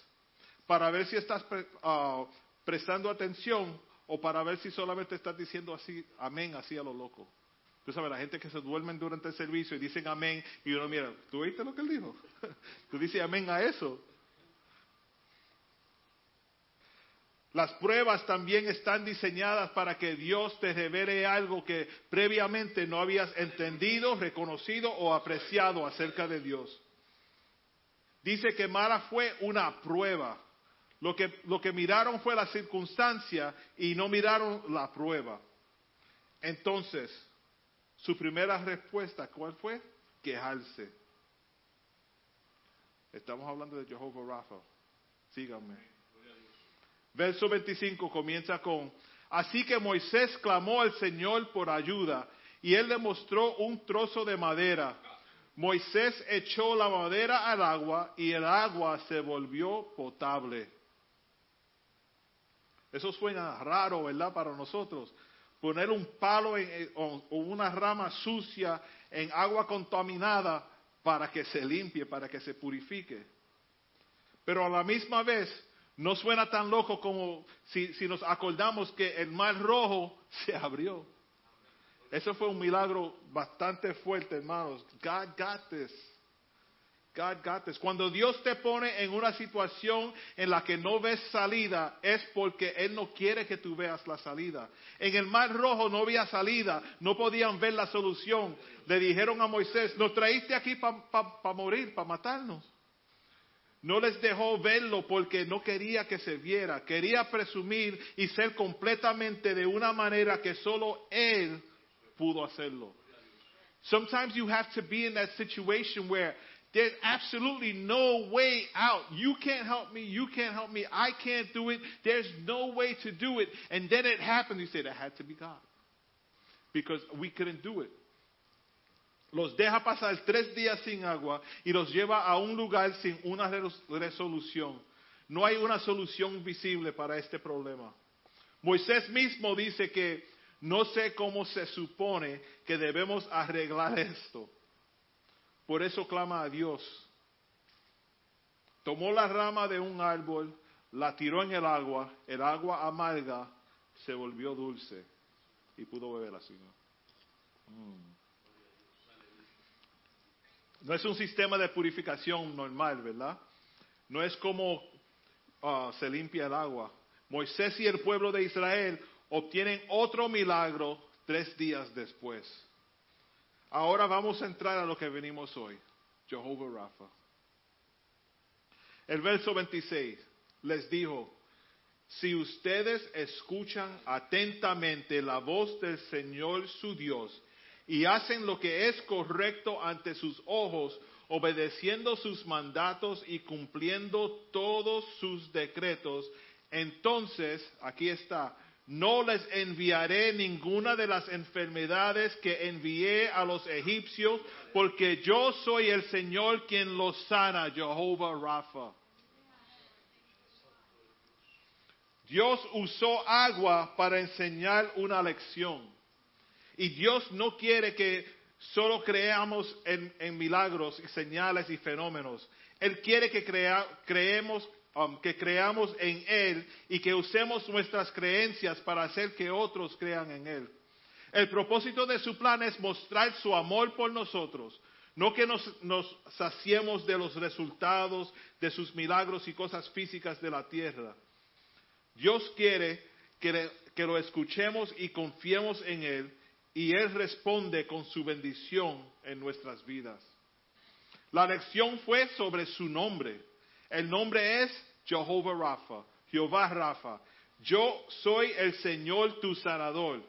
Para ver si estás uh, prestando atención o para ver si solamente estás diciendo así, amén, así a lo loco. Tú sabes, la gente que se duermen durante el servicio y dicen amén, y uno mira, ¿tú oíste lo que él dijo? Tú dices amén a eso. Las pruebas también están diseñadas para que Dios te revele algo que previamente no habías entendido, reconocido o apreciado acerca de Dios. Dice que Mara fue una prueba. Lo que, lo que miraron fue la circunstancia y no miraron la prueba. Entonces, su primera respuesta, ¿cuál fue? Quejarse. Estamos hablando de Jehová Rafa. Síganme. Verso 25 comienza con, así que Moisés clamó al Señor por ayuda y él le mostró un trozo de madera. Moisés echó la madera al agua y el agua se volvió potable. Eso suena raro, ¿verdad? Para nosotros. Poner un palo o una rama sucia en agua contaminada para que se limpie, para que se purifique. Pero a la misma vez no suena tan loco como si, si nos acordamos que el mar rojo se abrió. Eso fue un milagro bastante fuerte, hermanos. God got this. God got this. Cuando Dios te pone en una situación en la que no ves salida, es porque Él no quiere que tú veas la salida. En el Mar Rojo no había salida, no podían ver la solución. Le dijeron a Moisés, nos traíste aquí para morir, para matarnos. No les dejó verlo porque no quería que se viera. Quería presumir y ser completamente de una manera que solo Él pudo hacerlo. Sometimes you have to be in that situation where there's absolutely no way out. You can't help me. You can't help me. I can't do it. There's no way to do it. And then it happens. You say, that had to be God. Because we couldn't do it. Los deja pasar tres días sin agua y los lleva a un lugar sin una resolución. No hay una solución visible para este problema. Moisés mismo dice que no sé cómo se supone que debemos arreglar esto. Por eso clama a Dios. Tomó la rama de un árbol, la tiró en el agua, el agua amarga se volvió dulce y pudo beber así. Mm. No es un sistema de purificación normal, ¿verdad? No es como ah, se limpia el agua. Moisés y el pueblo de Israel obtienen otro milagro tres días después. Ahora vamos a entrar a lo que venimos hoy, Jehová Rafa. El verso 26 les dijo, si ustedes escuchan atentamente la voz del Señor su Dios y hacen lo que es correcto ante sus ojos, obedeciendo sus mandatos y cumpliendo todos sus decretos, entonces, aquí está, no les enviaré ninguna de las enfermedades que envié a los egipcios, porque yo soy el Señor quien los sana, Jehová Rafa. Dios usó agua para enseñar una lección. Y Dios no quiere que solo creamos en, milagros y señales y fenómenos. Él quiere que creemos Um, que creamos en Él y que usemos nuestras creencias para hacer que otros crean en Él. El propósito de su plan es mostrar su amor por nosotros, no que nos, nos saciemos de los resultados de sus milagros y cosas físicas de la tierra. Dios quiere que lo escuchemos y confiemos en Él y Él responde con su bendición en nuestras vidas. La lección fue sobre su nombre. El nombre es Jehová Rafa, Jehová Rafa. Yo soy el Señor tu sanador.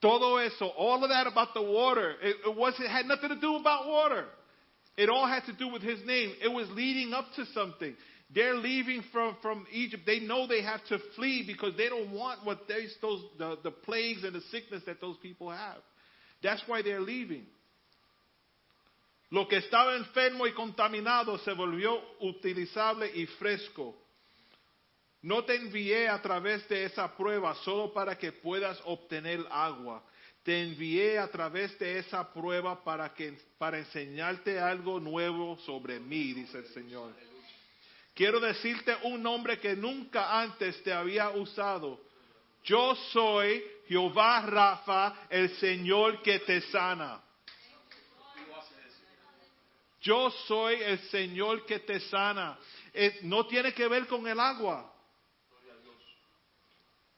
Todo eso, all of that about the water, it, it, was, it had nothing to do about water. It all had to do with his name. It was leading up to something. They're leaving from, from Egypt. They know they have to flee because they don't want what they, those, the, the plagues and the sickness that those people have. That's why they're leaving. Lo que estaba enfermo y contaminado se volvió utilizable y fresco. No te envié a través de esa prueba solo para que puedas obtener agua. Te envié a través de esa prueba para, que, para enseñarte algo nuevo sobre mí, dice el Señor. Quiero decirte un nombre que nunca antes te había usado. Yo soy Jehová Rafa, el Señor que te sana. Yo soy el Señor que te sana. Eh, no tiene que ver con el agua.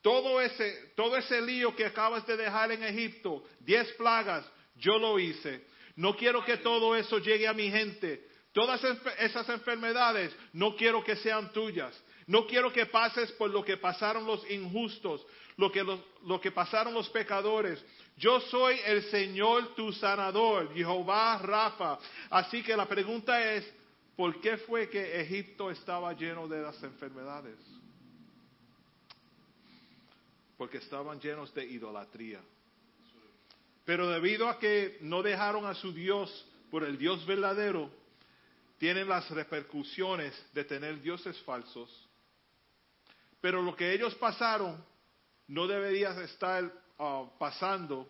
Todo ese, todo ese lío que acabas de dejar en Egipto, diez plagas, yo lo hice. No quiero que todo eso llegue a mi gente. Todas esas enfermedades no quiero que sean tuyas. No quiero que pases por lo que pasaron los injustos, lo que, lo que pasaron los pecadores. Yo soy el Señor tu sanador, Jehová Rafa. Así que la pregunta es, ¿por qué fue que Egipto estaba lleno de las enfermedades? porque estaban llenos de idolatría. Pero debido a que no dejaron a su Dios por el Dios verdadero, tienen las repercusiones de tener dioses falsos. Pero lo que ellos pasaron no debería estar ah, pasando,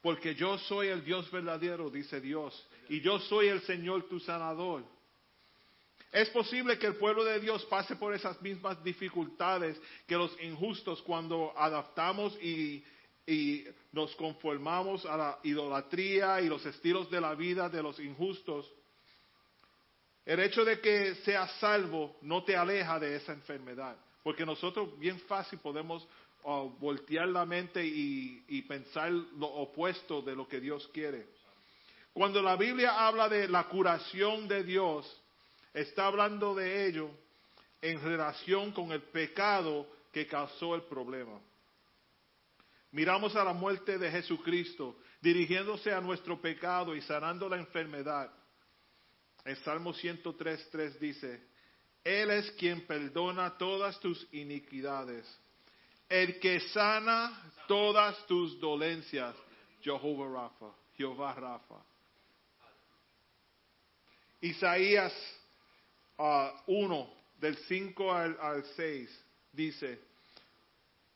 porque yo soy el Dios verdadero, dice Dios, y yo soy el Señor tu sanador. Es posible que el pueblo de Dios pase por esas mismas dificultades que los injustos cuando adaptamos y, y nos conformamos a la idolatría y los estilos de la vida de los injustos. El hecho de que seas salvo no te aleja de esa enfermedad, porque nosotros bien fácil podemos uh, voltear la mente y, y pensar lo opuesto de lo que Dios quiere. Cuando la Biblia habla de la curación de Dios, está hablando de ello en relación con el pecado que causó el problema. Miramos a la muerte de Jesucristo dirigiéndose a nuestro pecado y sanando la enfermedad. En Salmo 103.3 dice, Él es quien perdona todas tus iniquidades, el que sana todas tus dolencias, Jehová Rafa, Jehová Rafa. Isaías 1, del 5 al, al 6, dice,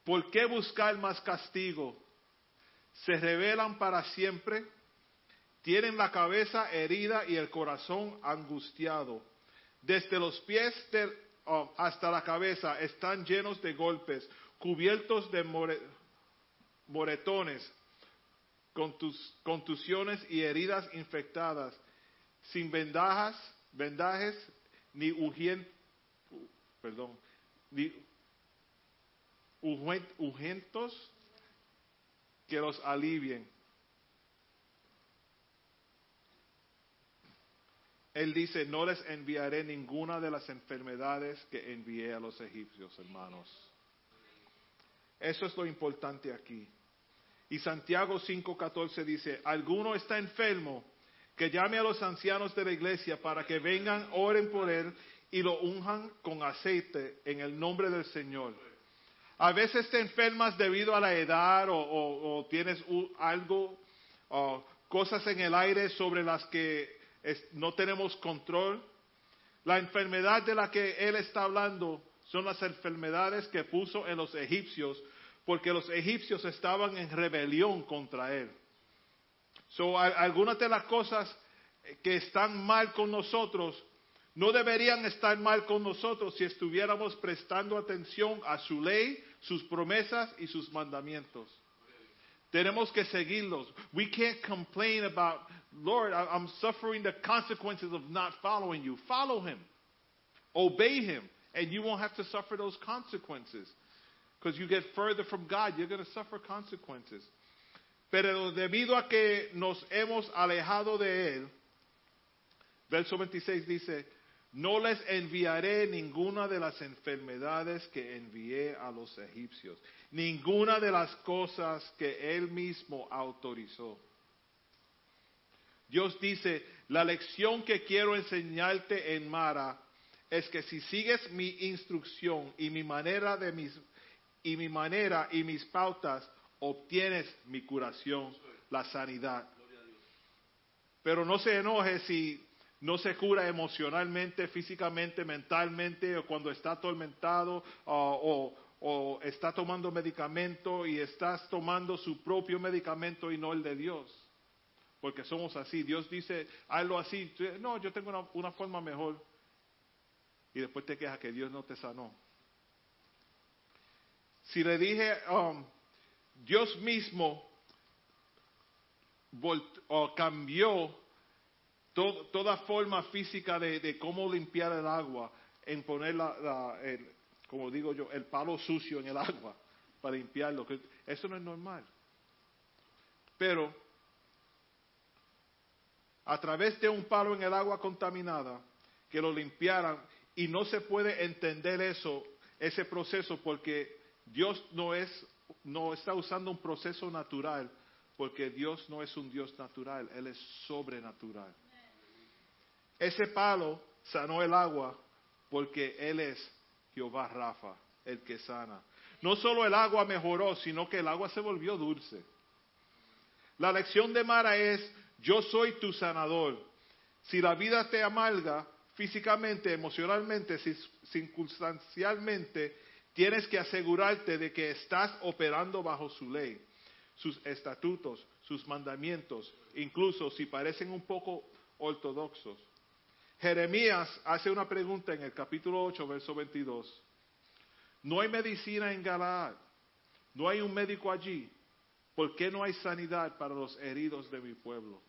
¿por qué buscar más castigo? ¿Se rebelan para siempre? Tienen la cabeza herida y el corazón angustiado. Desde los pies del- oh, hasta la cabeza están llenos de golpes, cubiertos de more- moretones, contus- contusiones y heridas infectadas, sin vendajas, vendajes ni ungien- perdón, ni que los alivien. Él dice, no les enviaré ninguna de las enfermedades que envié a los egipcios, hermanos. Eso es lo importante aquí. Y Santiago 5:14 dice, alguno está enfermo, que llame a los ancianos de la iglesia para que vengan, oren por él y lo unjan con aceite en el nombre del Señor. A veces te enfermas debido a la edad o, o- tienes algo, o cosas en el aire sobre las que no tenemos control. La enfermedad de la que él está hablando son las enfermedades que puso en los egipcios, porque los egipcios estaban en rebelión contra él. So, algunas de las cosas que están mal con nosotros no deberían estar mal con nosotros si estuviéramos prestando atención a su ley, sus promesas y sus mandamientos. Tenemos que seguirlos. We can't complain about, Lord, I'm suffering the consequences of not following you. Follow him. Obey him. And you won't have to suffer those consequences. Because you get further from God, you're going to suffer consequences. Pero debido a que nos hemos alejado de Él, verso 26 dice, no les enviaré ninguna de las enfermedades que envié a los egipcios, ninguna de las cosas que Él mismo autorizó. Dios dice, la lección que quiero enseñarte en Mara es que si sigues mi instrucción y mi manera de mis y mi manera y mis pautas, obtienes mi curación, la sanidad. Pero no se enoje si no se cura emocionalmente, físicamente, mentalmente, o cuando está atormentado o, o- está tomando medicamento y estás tomando su propio medicamento y no el de Dios. Porque somos así. Dios dice, hazlo así. No, yo tengo una, forma mejor. Y después te quejas que Dios no te sanó. Si le dije, um, Dios mismo volt- o cambió to- toda forma física de, de cómo limpiar el agua en poner la, la- el, como digo yo, el palo sucio en el agua para limpiarlo. Eso no es normal. Pero a través de un palo en el agua contaminada, que lo limpiaran, y no se puede entender eso, ese proceso, porque Dios no es, no está usando un proceso natural, porque Dios no es un Dios natural, Él es sobrenatural. Ese palo sanó el agua porque Él es Jehová Rafa, el que sana. No solo el agua mejoró, sino que el agua se volvió dulce. La lección de Mara es, yo soy tu sanador. Si la vida te amarga físicamente, emocionalmente, circunstancialmente, tienes que asegurarte de que estás operando bajo su ley, sus estatutos, sus mandamientos, incluso si parecen un poco ortodoxos. Jeremías hace una pregunta en el capítulo 8, verso 22. No hay medicina en Galaad, no hay un médico allí. ¿Por qué no hay sanidad para los heridos de mi pueblo?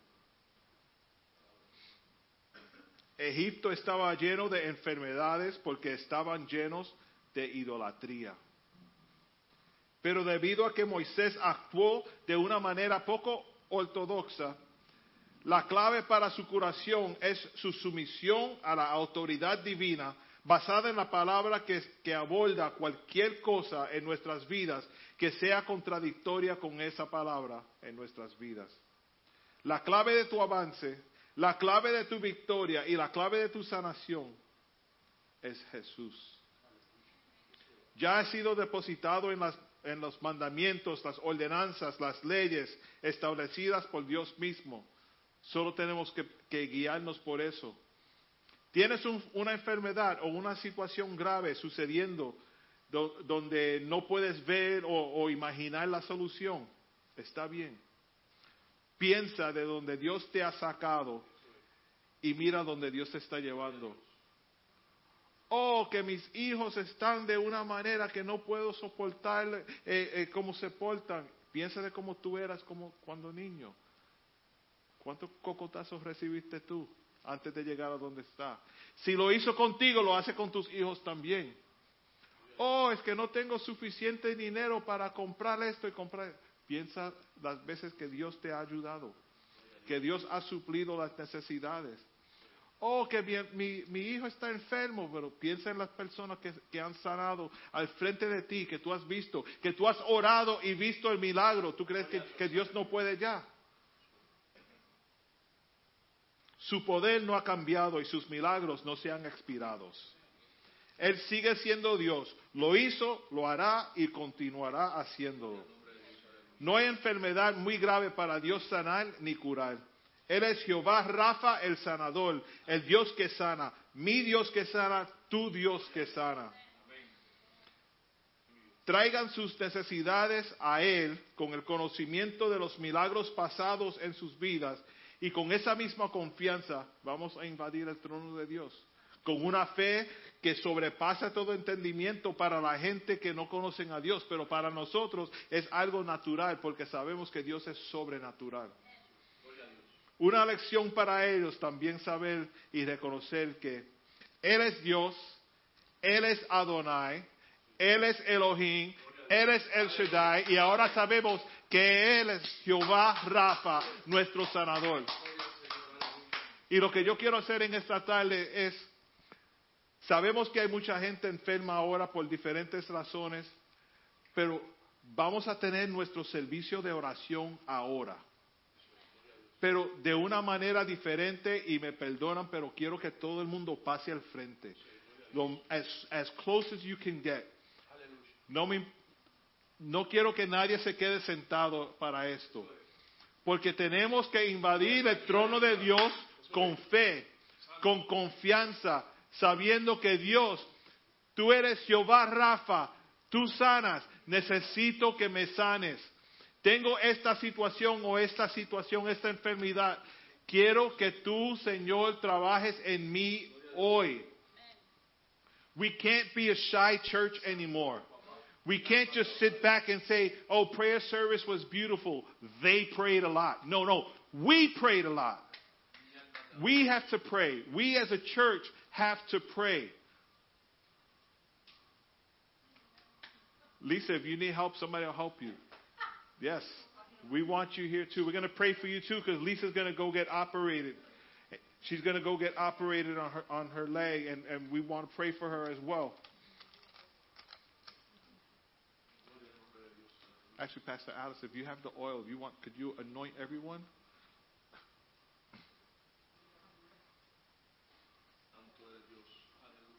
Egipto estaba lleno de enfermedades porque estaban llenos de idolatría. Pero debido a que Moisés actuó de una manera poco ortodoxa, la clave para su curación es su sumisión a la autoridad divina basada en la palabra que, aborda cualquier cosa en nuestras vidas que sea contradictoria con esa palabra en nuestras vidas. La clave de tu avance, la clave de tu victoria y la clave de tu sanación es Jesús. Ya ha sido depositado en los mandamientos, las ordenanzas, las leyes establecidas por Dios mismo. Solo tenemos que, guiarnos por eso. Tienes un- una enfermedad o una situación grave sucediendo do- donde no puedes ver o, o imaginar la solución. Está bien. Piensa de donde Dios te ha sacado y mira donde Dios te está llevando. Oh, que mis hijos están de una manera que no puedo soportar eh, eh, cómo se portan. Piensa de cómo tú eras como cuando niño. ¿Cuántos cocotazos recibiste tú antes de llegar a donde está? Si lo hizo contigo, lo hace con tus hijos también. Oh, es que no tengo suficiente dinero para comprar esto y comprar. Piensa las veces que Dios te ha ayudado, que Dios ha suplido las necesidades. Oh, que mi, mi- mi hijo está enfermo, pero piensa en las personas que, que han sanado al frente de ti, que tú has visto, que tú has orado y visto el milagro. ¿Tú crees que, que Dios no puede ya? Su poder no ha cambiado y sus milagros no se han expirado. Él sigue siendo Dios. Lo hizo, lo hará y continuará haciéndolo. No hay enfermedad muy grave para Dios sanar ni curar. Él es Jehová Rafa, el sanador, el Dios que sana, mi Dios que sana, tu Dios que sana. Traigan sus necesidades a Él con el conocimiento de los milagros pasados en sus vidas y con esa misma confianza vamos a invadir el trono de Dios. con una fe que sobrepasa todo entendimiento para la gente que no conocen a Dios, pero para nosotros es algo natural porque sabemos que Dios es sobrenatural. Una lección para ellos también saber y reconocer que Él es Dios, Él es Adonai, Él es Elohim, Él es El Shaddai y ahora sabemos que Él es Jehová Rafa, nuestro sanador. Y lo que yo quiero hacer en esta tarde es Sabemos que hay mucha gente enferma ahora por diferentes razones, pero vamos a tener nuestro servicio de oración ahora. Pero de una manera diferente, y me perdonan, pero quiero que todo el mundo pase al frente. as, close as you can get. No, me, no quiero que nadie se quede sentado para esto. Porque tenemos que invadir el trono de Dios con fe, con confianza, sabiendo que Dios, tú eres Jehová Rafa, tú sanas, necesito que me sanes. Tengo esta situación o esta situación, esta enfermedad. Quiero que tú, Señor, trabajes en mí hoy. We can't be a shy church anymore. We can't just sit back and say, oh, prayer service was beautiful. They prayed a lot. No, no. We prayed a lot. We have to pray. We as a church have to pray. Lisa, if you need help, somebody will help you. Yes, we want you here too. We're going to pray for you too because Lisa's going to go get operated. She's going to go get operated on her on her leg, and, and we want to pray for her as well. Actually, Pastor Alice, if you have the oil, if you want, could you anoint everyone?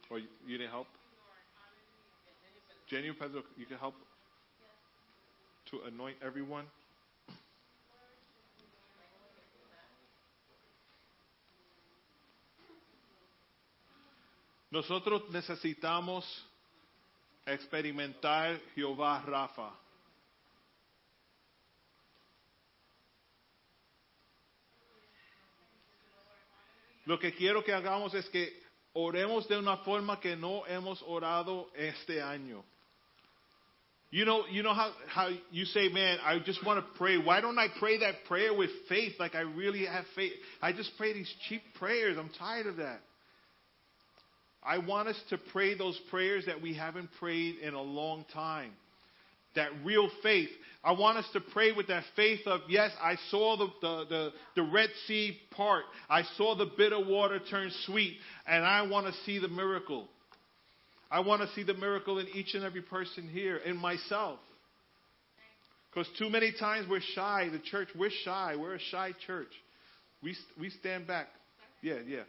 Or you, you need help? Jenny Pedro, you can help to anoint everyone? Nosotros necesitamos experimentar Jehová Rafa. Lo que quiero que hagamos es que oremos de una forma que no hemos orado este año. You know, you know how, how you say, man, I just want to pray. Why don't I pray that prayer with faith like I really have faith? I just pray these cheap prayers. I'm tired of that. I want us to pray those prayers that we haven't prayed in a long time. That real faith. I want us to pray with that faith of, yes, I saw the, the, the, the Red Sea part. I saw the bitter water turn sweet, and I want to see the miracle. I want to see the miracle in each and every person here, in myself. Because too many times we're shy. The church, we're shy. We're a shy church. We, we stand back. Yeah, yeah.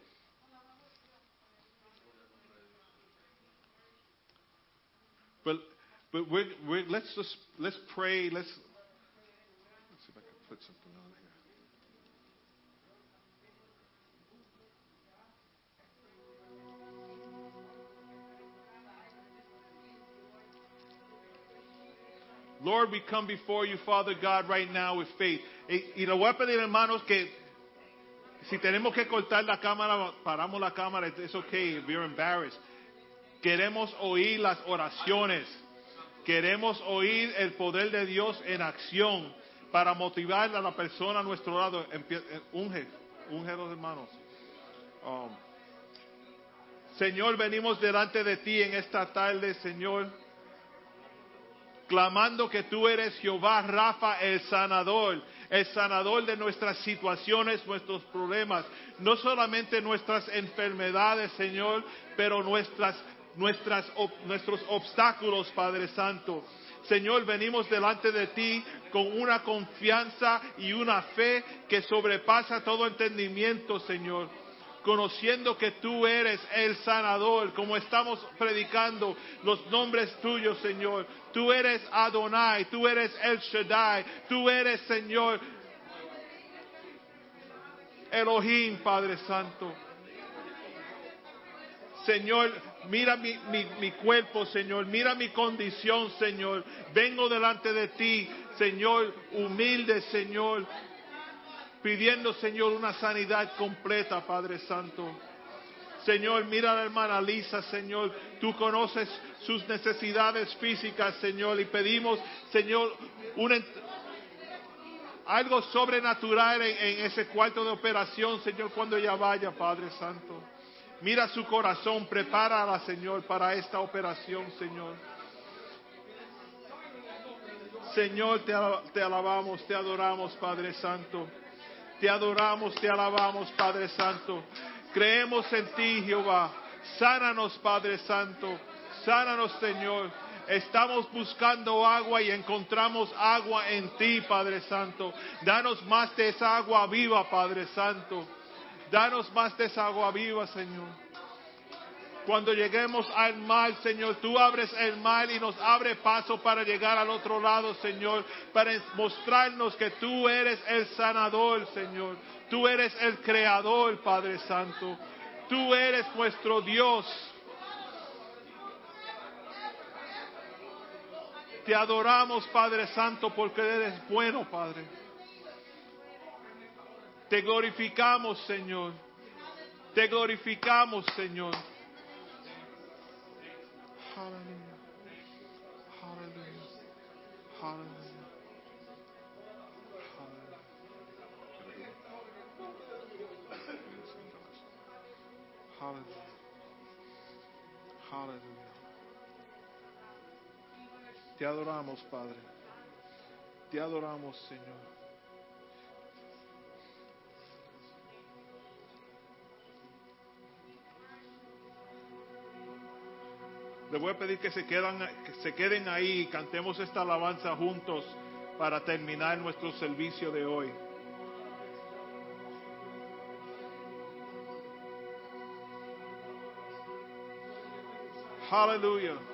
But but we're, we're, let's just let's pray. Let's, let's see if I can put something on here. Lord, we come before you, Father God, right now with faith. Eh, y, y le voy a pedir, hermanos, que si tenemos que cortar la cámara, paramos la cámara. It's okay if you're embarrassed. Queremos oír las oraciones. Queremos oír el poder de Dios en acción para motivar a la persona a nuestro lado. Eh, unge, unge los hermanos. Um, Señor, venimos delante de ti en esta tarde, Señor, clamando que tú eres Jehová Rafa, el sanador, el sanador de nuestras situaciones, nuestros problemas, no solamente nuestras enfermedades, Señor, pero nuestras nuestras, nuestros obstáculos, Padre Santo. Señor, venimos delante de ti con una confianza y una fe que sobrepasa todo entendimiento, Señor. Conociendo que tú eres el sanador, como estamos predicando los nombres tuyos, Señor. Tú eres Adonai, tú eres El Shaddai, tú eres, Señor, Elohim, Padre Santo. Señor, mira mi, mi, mi, cuerpo, Señor, mira mi condición, Señor. Vengo delante de ti, Señor, humilde, Señor, pidiendo, Señor, una sanidad completa, Padre Santo. Señor, mira a la hermana Lisa, Señor. Tú conoces sus necesidades físicas, Señor. Y pedimos, Señor, algo sobrenatural en, en ese cuarto de operación, Señor, cuando ella vaya, Padre Santo. Mira su corazón, prepárala, Señor, para esta operación, Señor. Señor, te, te alabamos, te adoramos, Padre Santo. Te adoramos, te alabamos, Padre Santo. Creemos en ti, Jehová. Sánanos, Padre Santo. Sánanos, Señor. Estamos buscando agua y encontramos agua en ti, Padre Santo. Danos más de esa agua viva, Padre Santo. Danos más de esa viva, Señor. Cuando lleguemos al mar, Señor, tú abres el mar y nos abre paso para llegar al otro lado, Señor, para mostrarnos que tú eres el sanador, Señor. Tú eres el creador, Padre Santo. Tú eres nuestro Dios. Te adoramos, Padre Santo, porque eres bueno, Padre. Te glorificamos, Señor. Te glorificamos, Señor. Hallelujah. Hallelujah. Hallelujah. Hallelujah. Hallelujah. Te adoramos, Padre. Te adoramos, Señor. Les voy a pedir que se, quedan, que se queden ahí y cantemos esta alabanza juntos para terminar nuestro servicio de hoy. Hallelujah.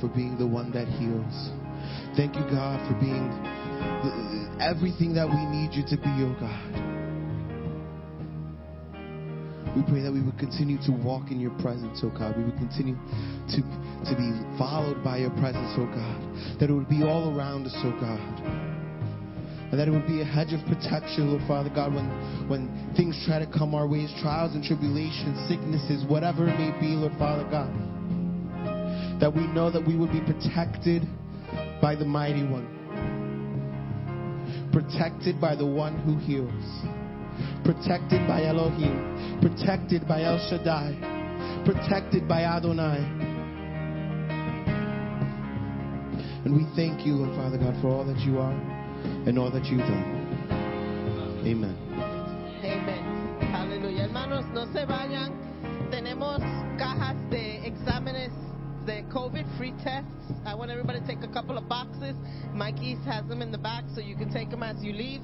for being the one that heals. Thank you, God, for being the, everything that we need you to be, oh God. We pray that we would continue to walk in your presence, oh God. We would continue to, to be followed by your presence, oh God. That it would be all around us, oh God. And that it would be a hedge of protection, Lord Father God, when, when things try to come our ways, trials and tribulations, sicknesses, whatever it may be, Lord Father God. That we know that we would be protected by the mighty one. Protected by the one who heals. Protected by Elohim. Protected by El Shaddai. Protected by Adonai. And we thank you, Lord Father God, for all that you are and all that you've done. Amen. Amen. Want everybody to take a couple of boxes. Mikey has them in the back so you can take them as you leave.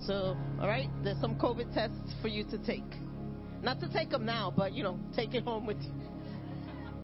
So, all right, there's some COVID tests for you to take. Not to take them now, but you know, take it home with you.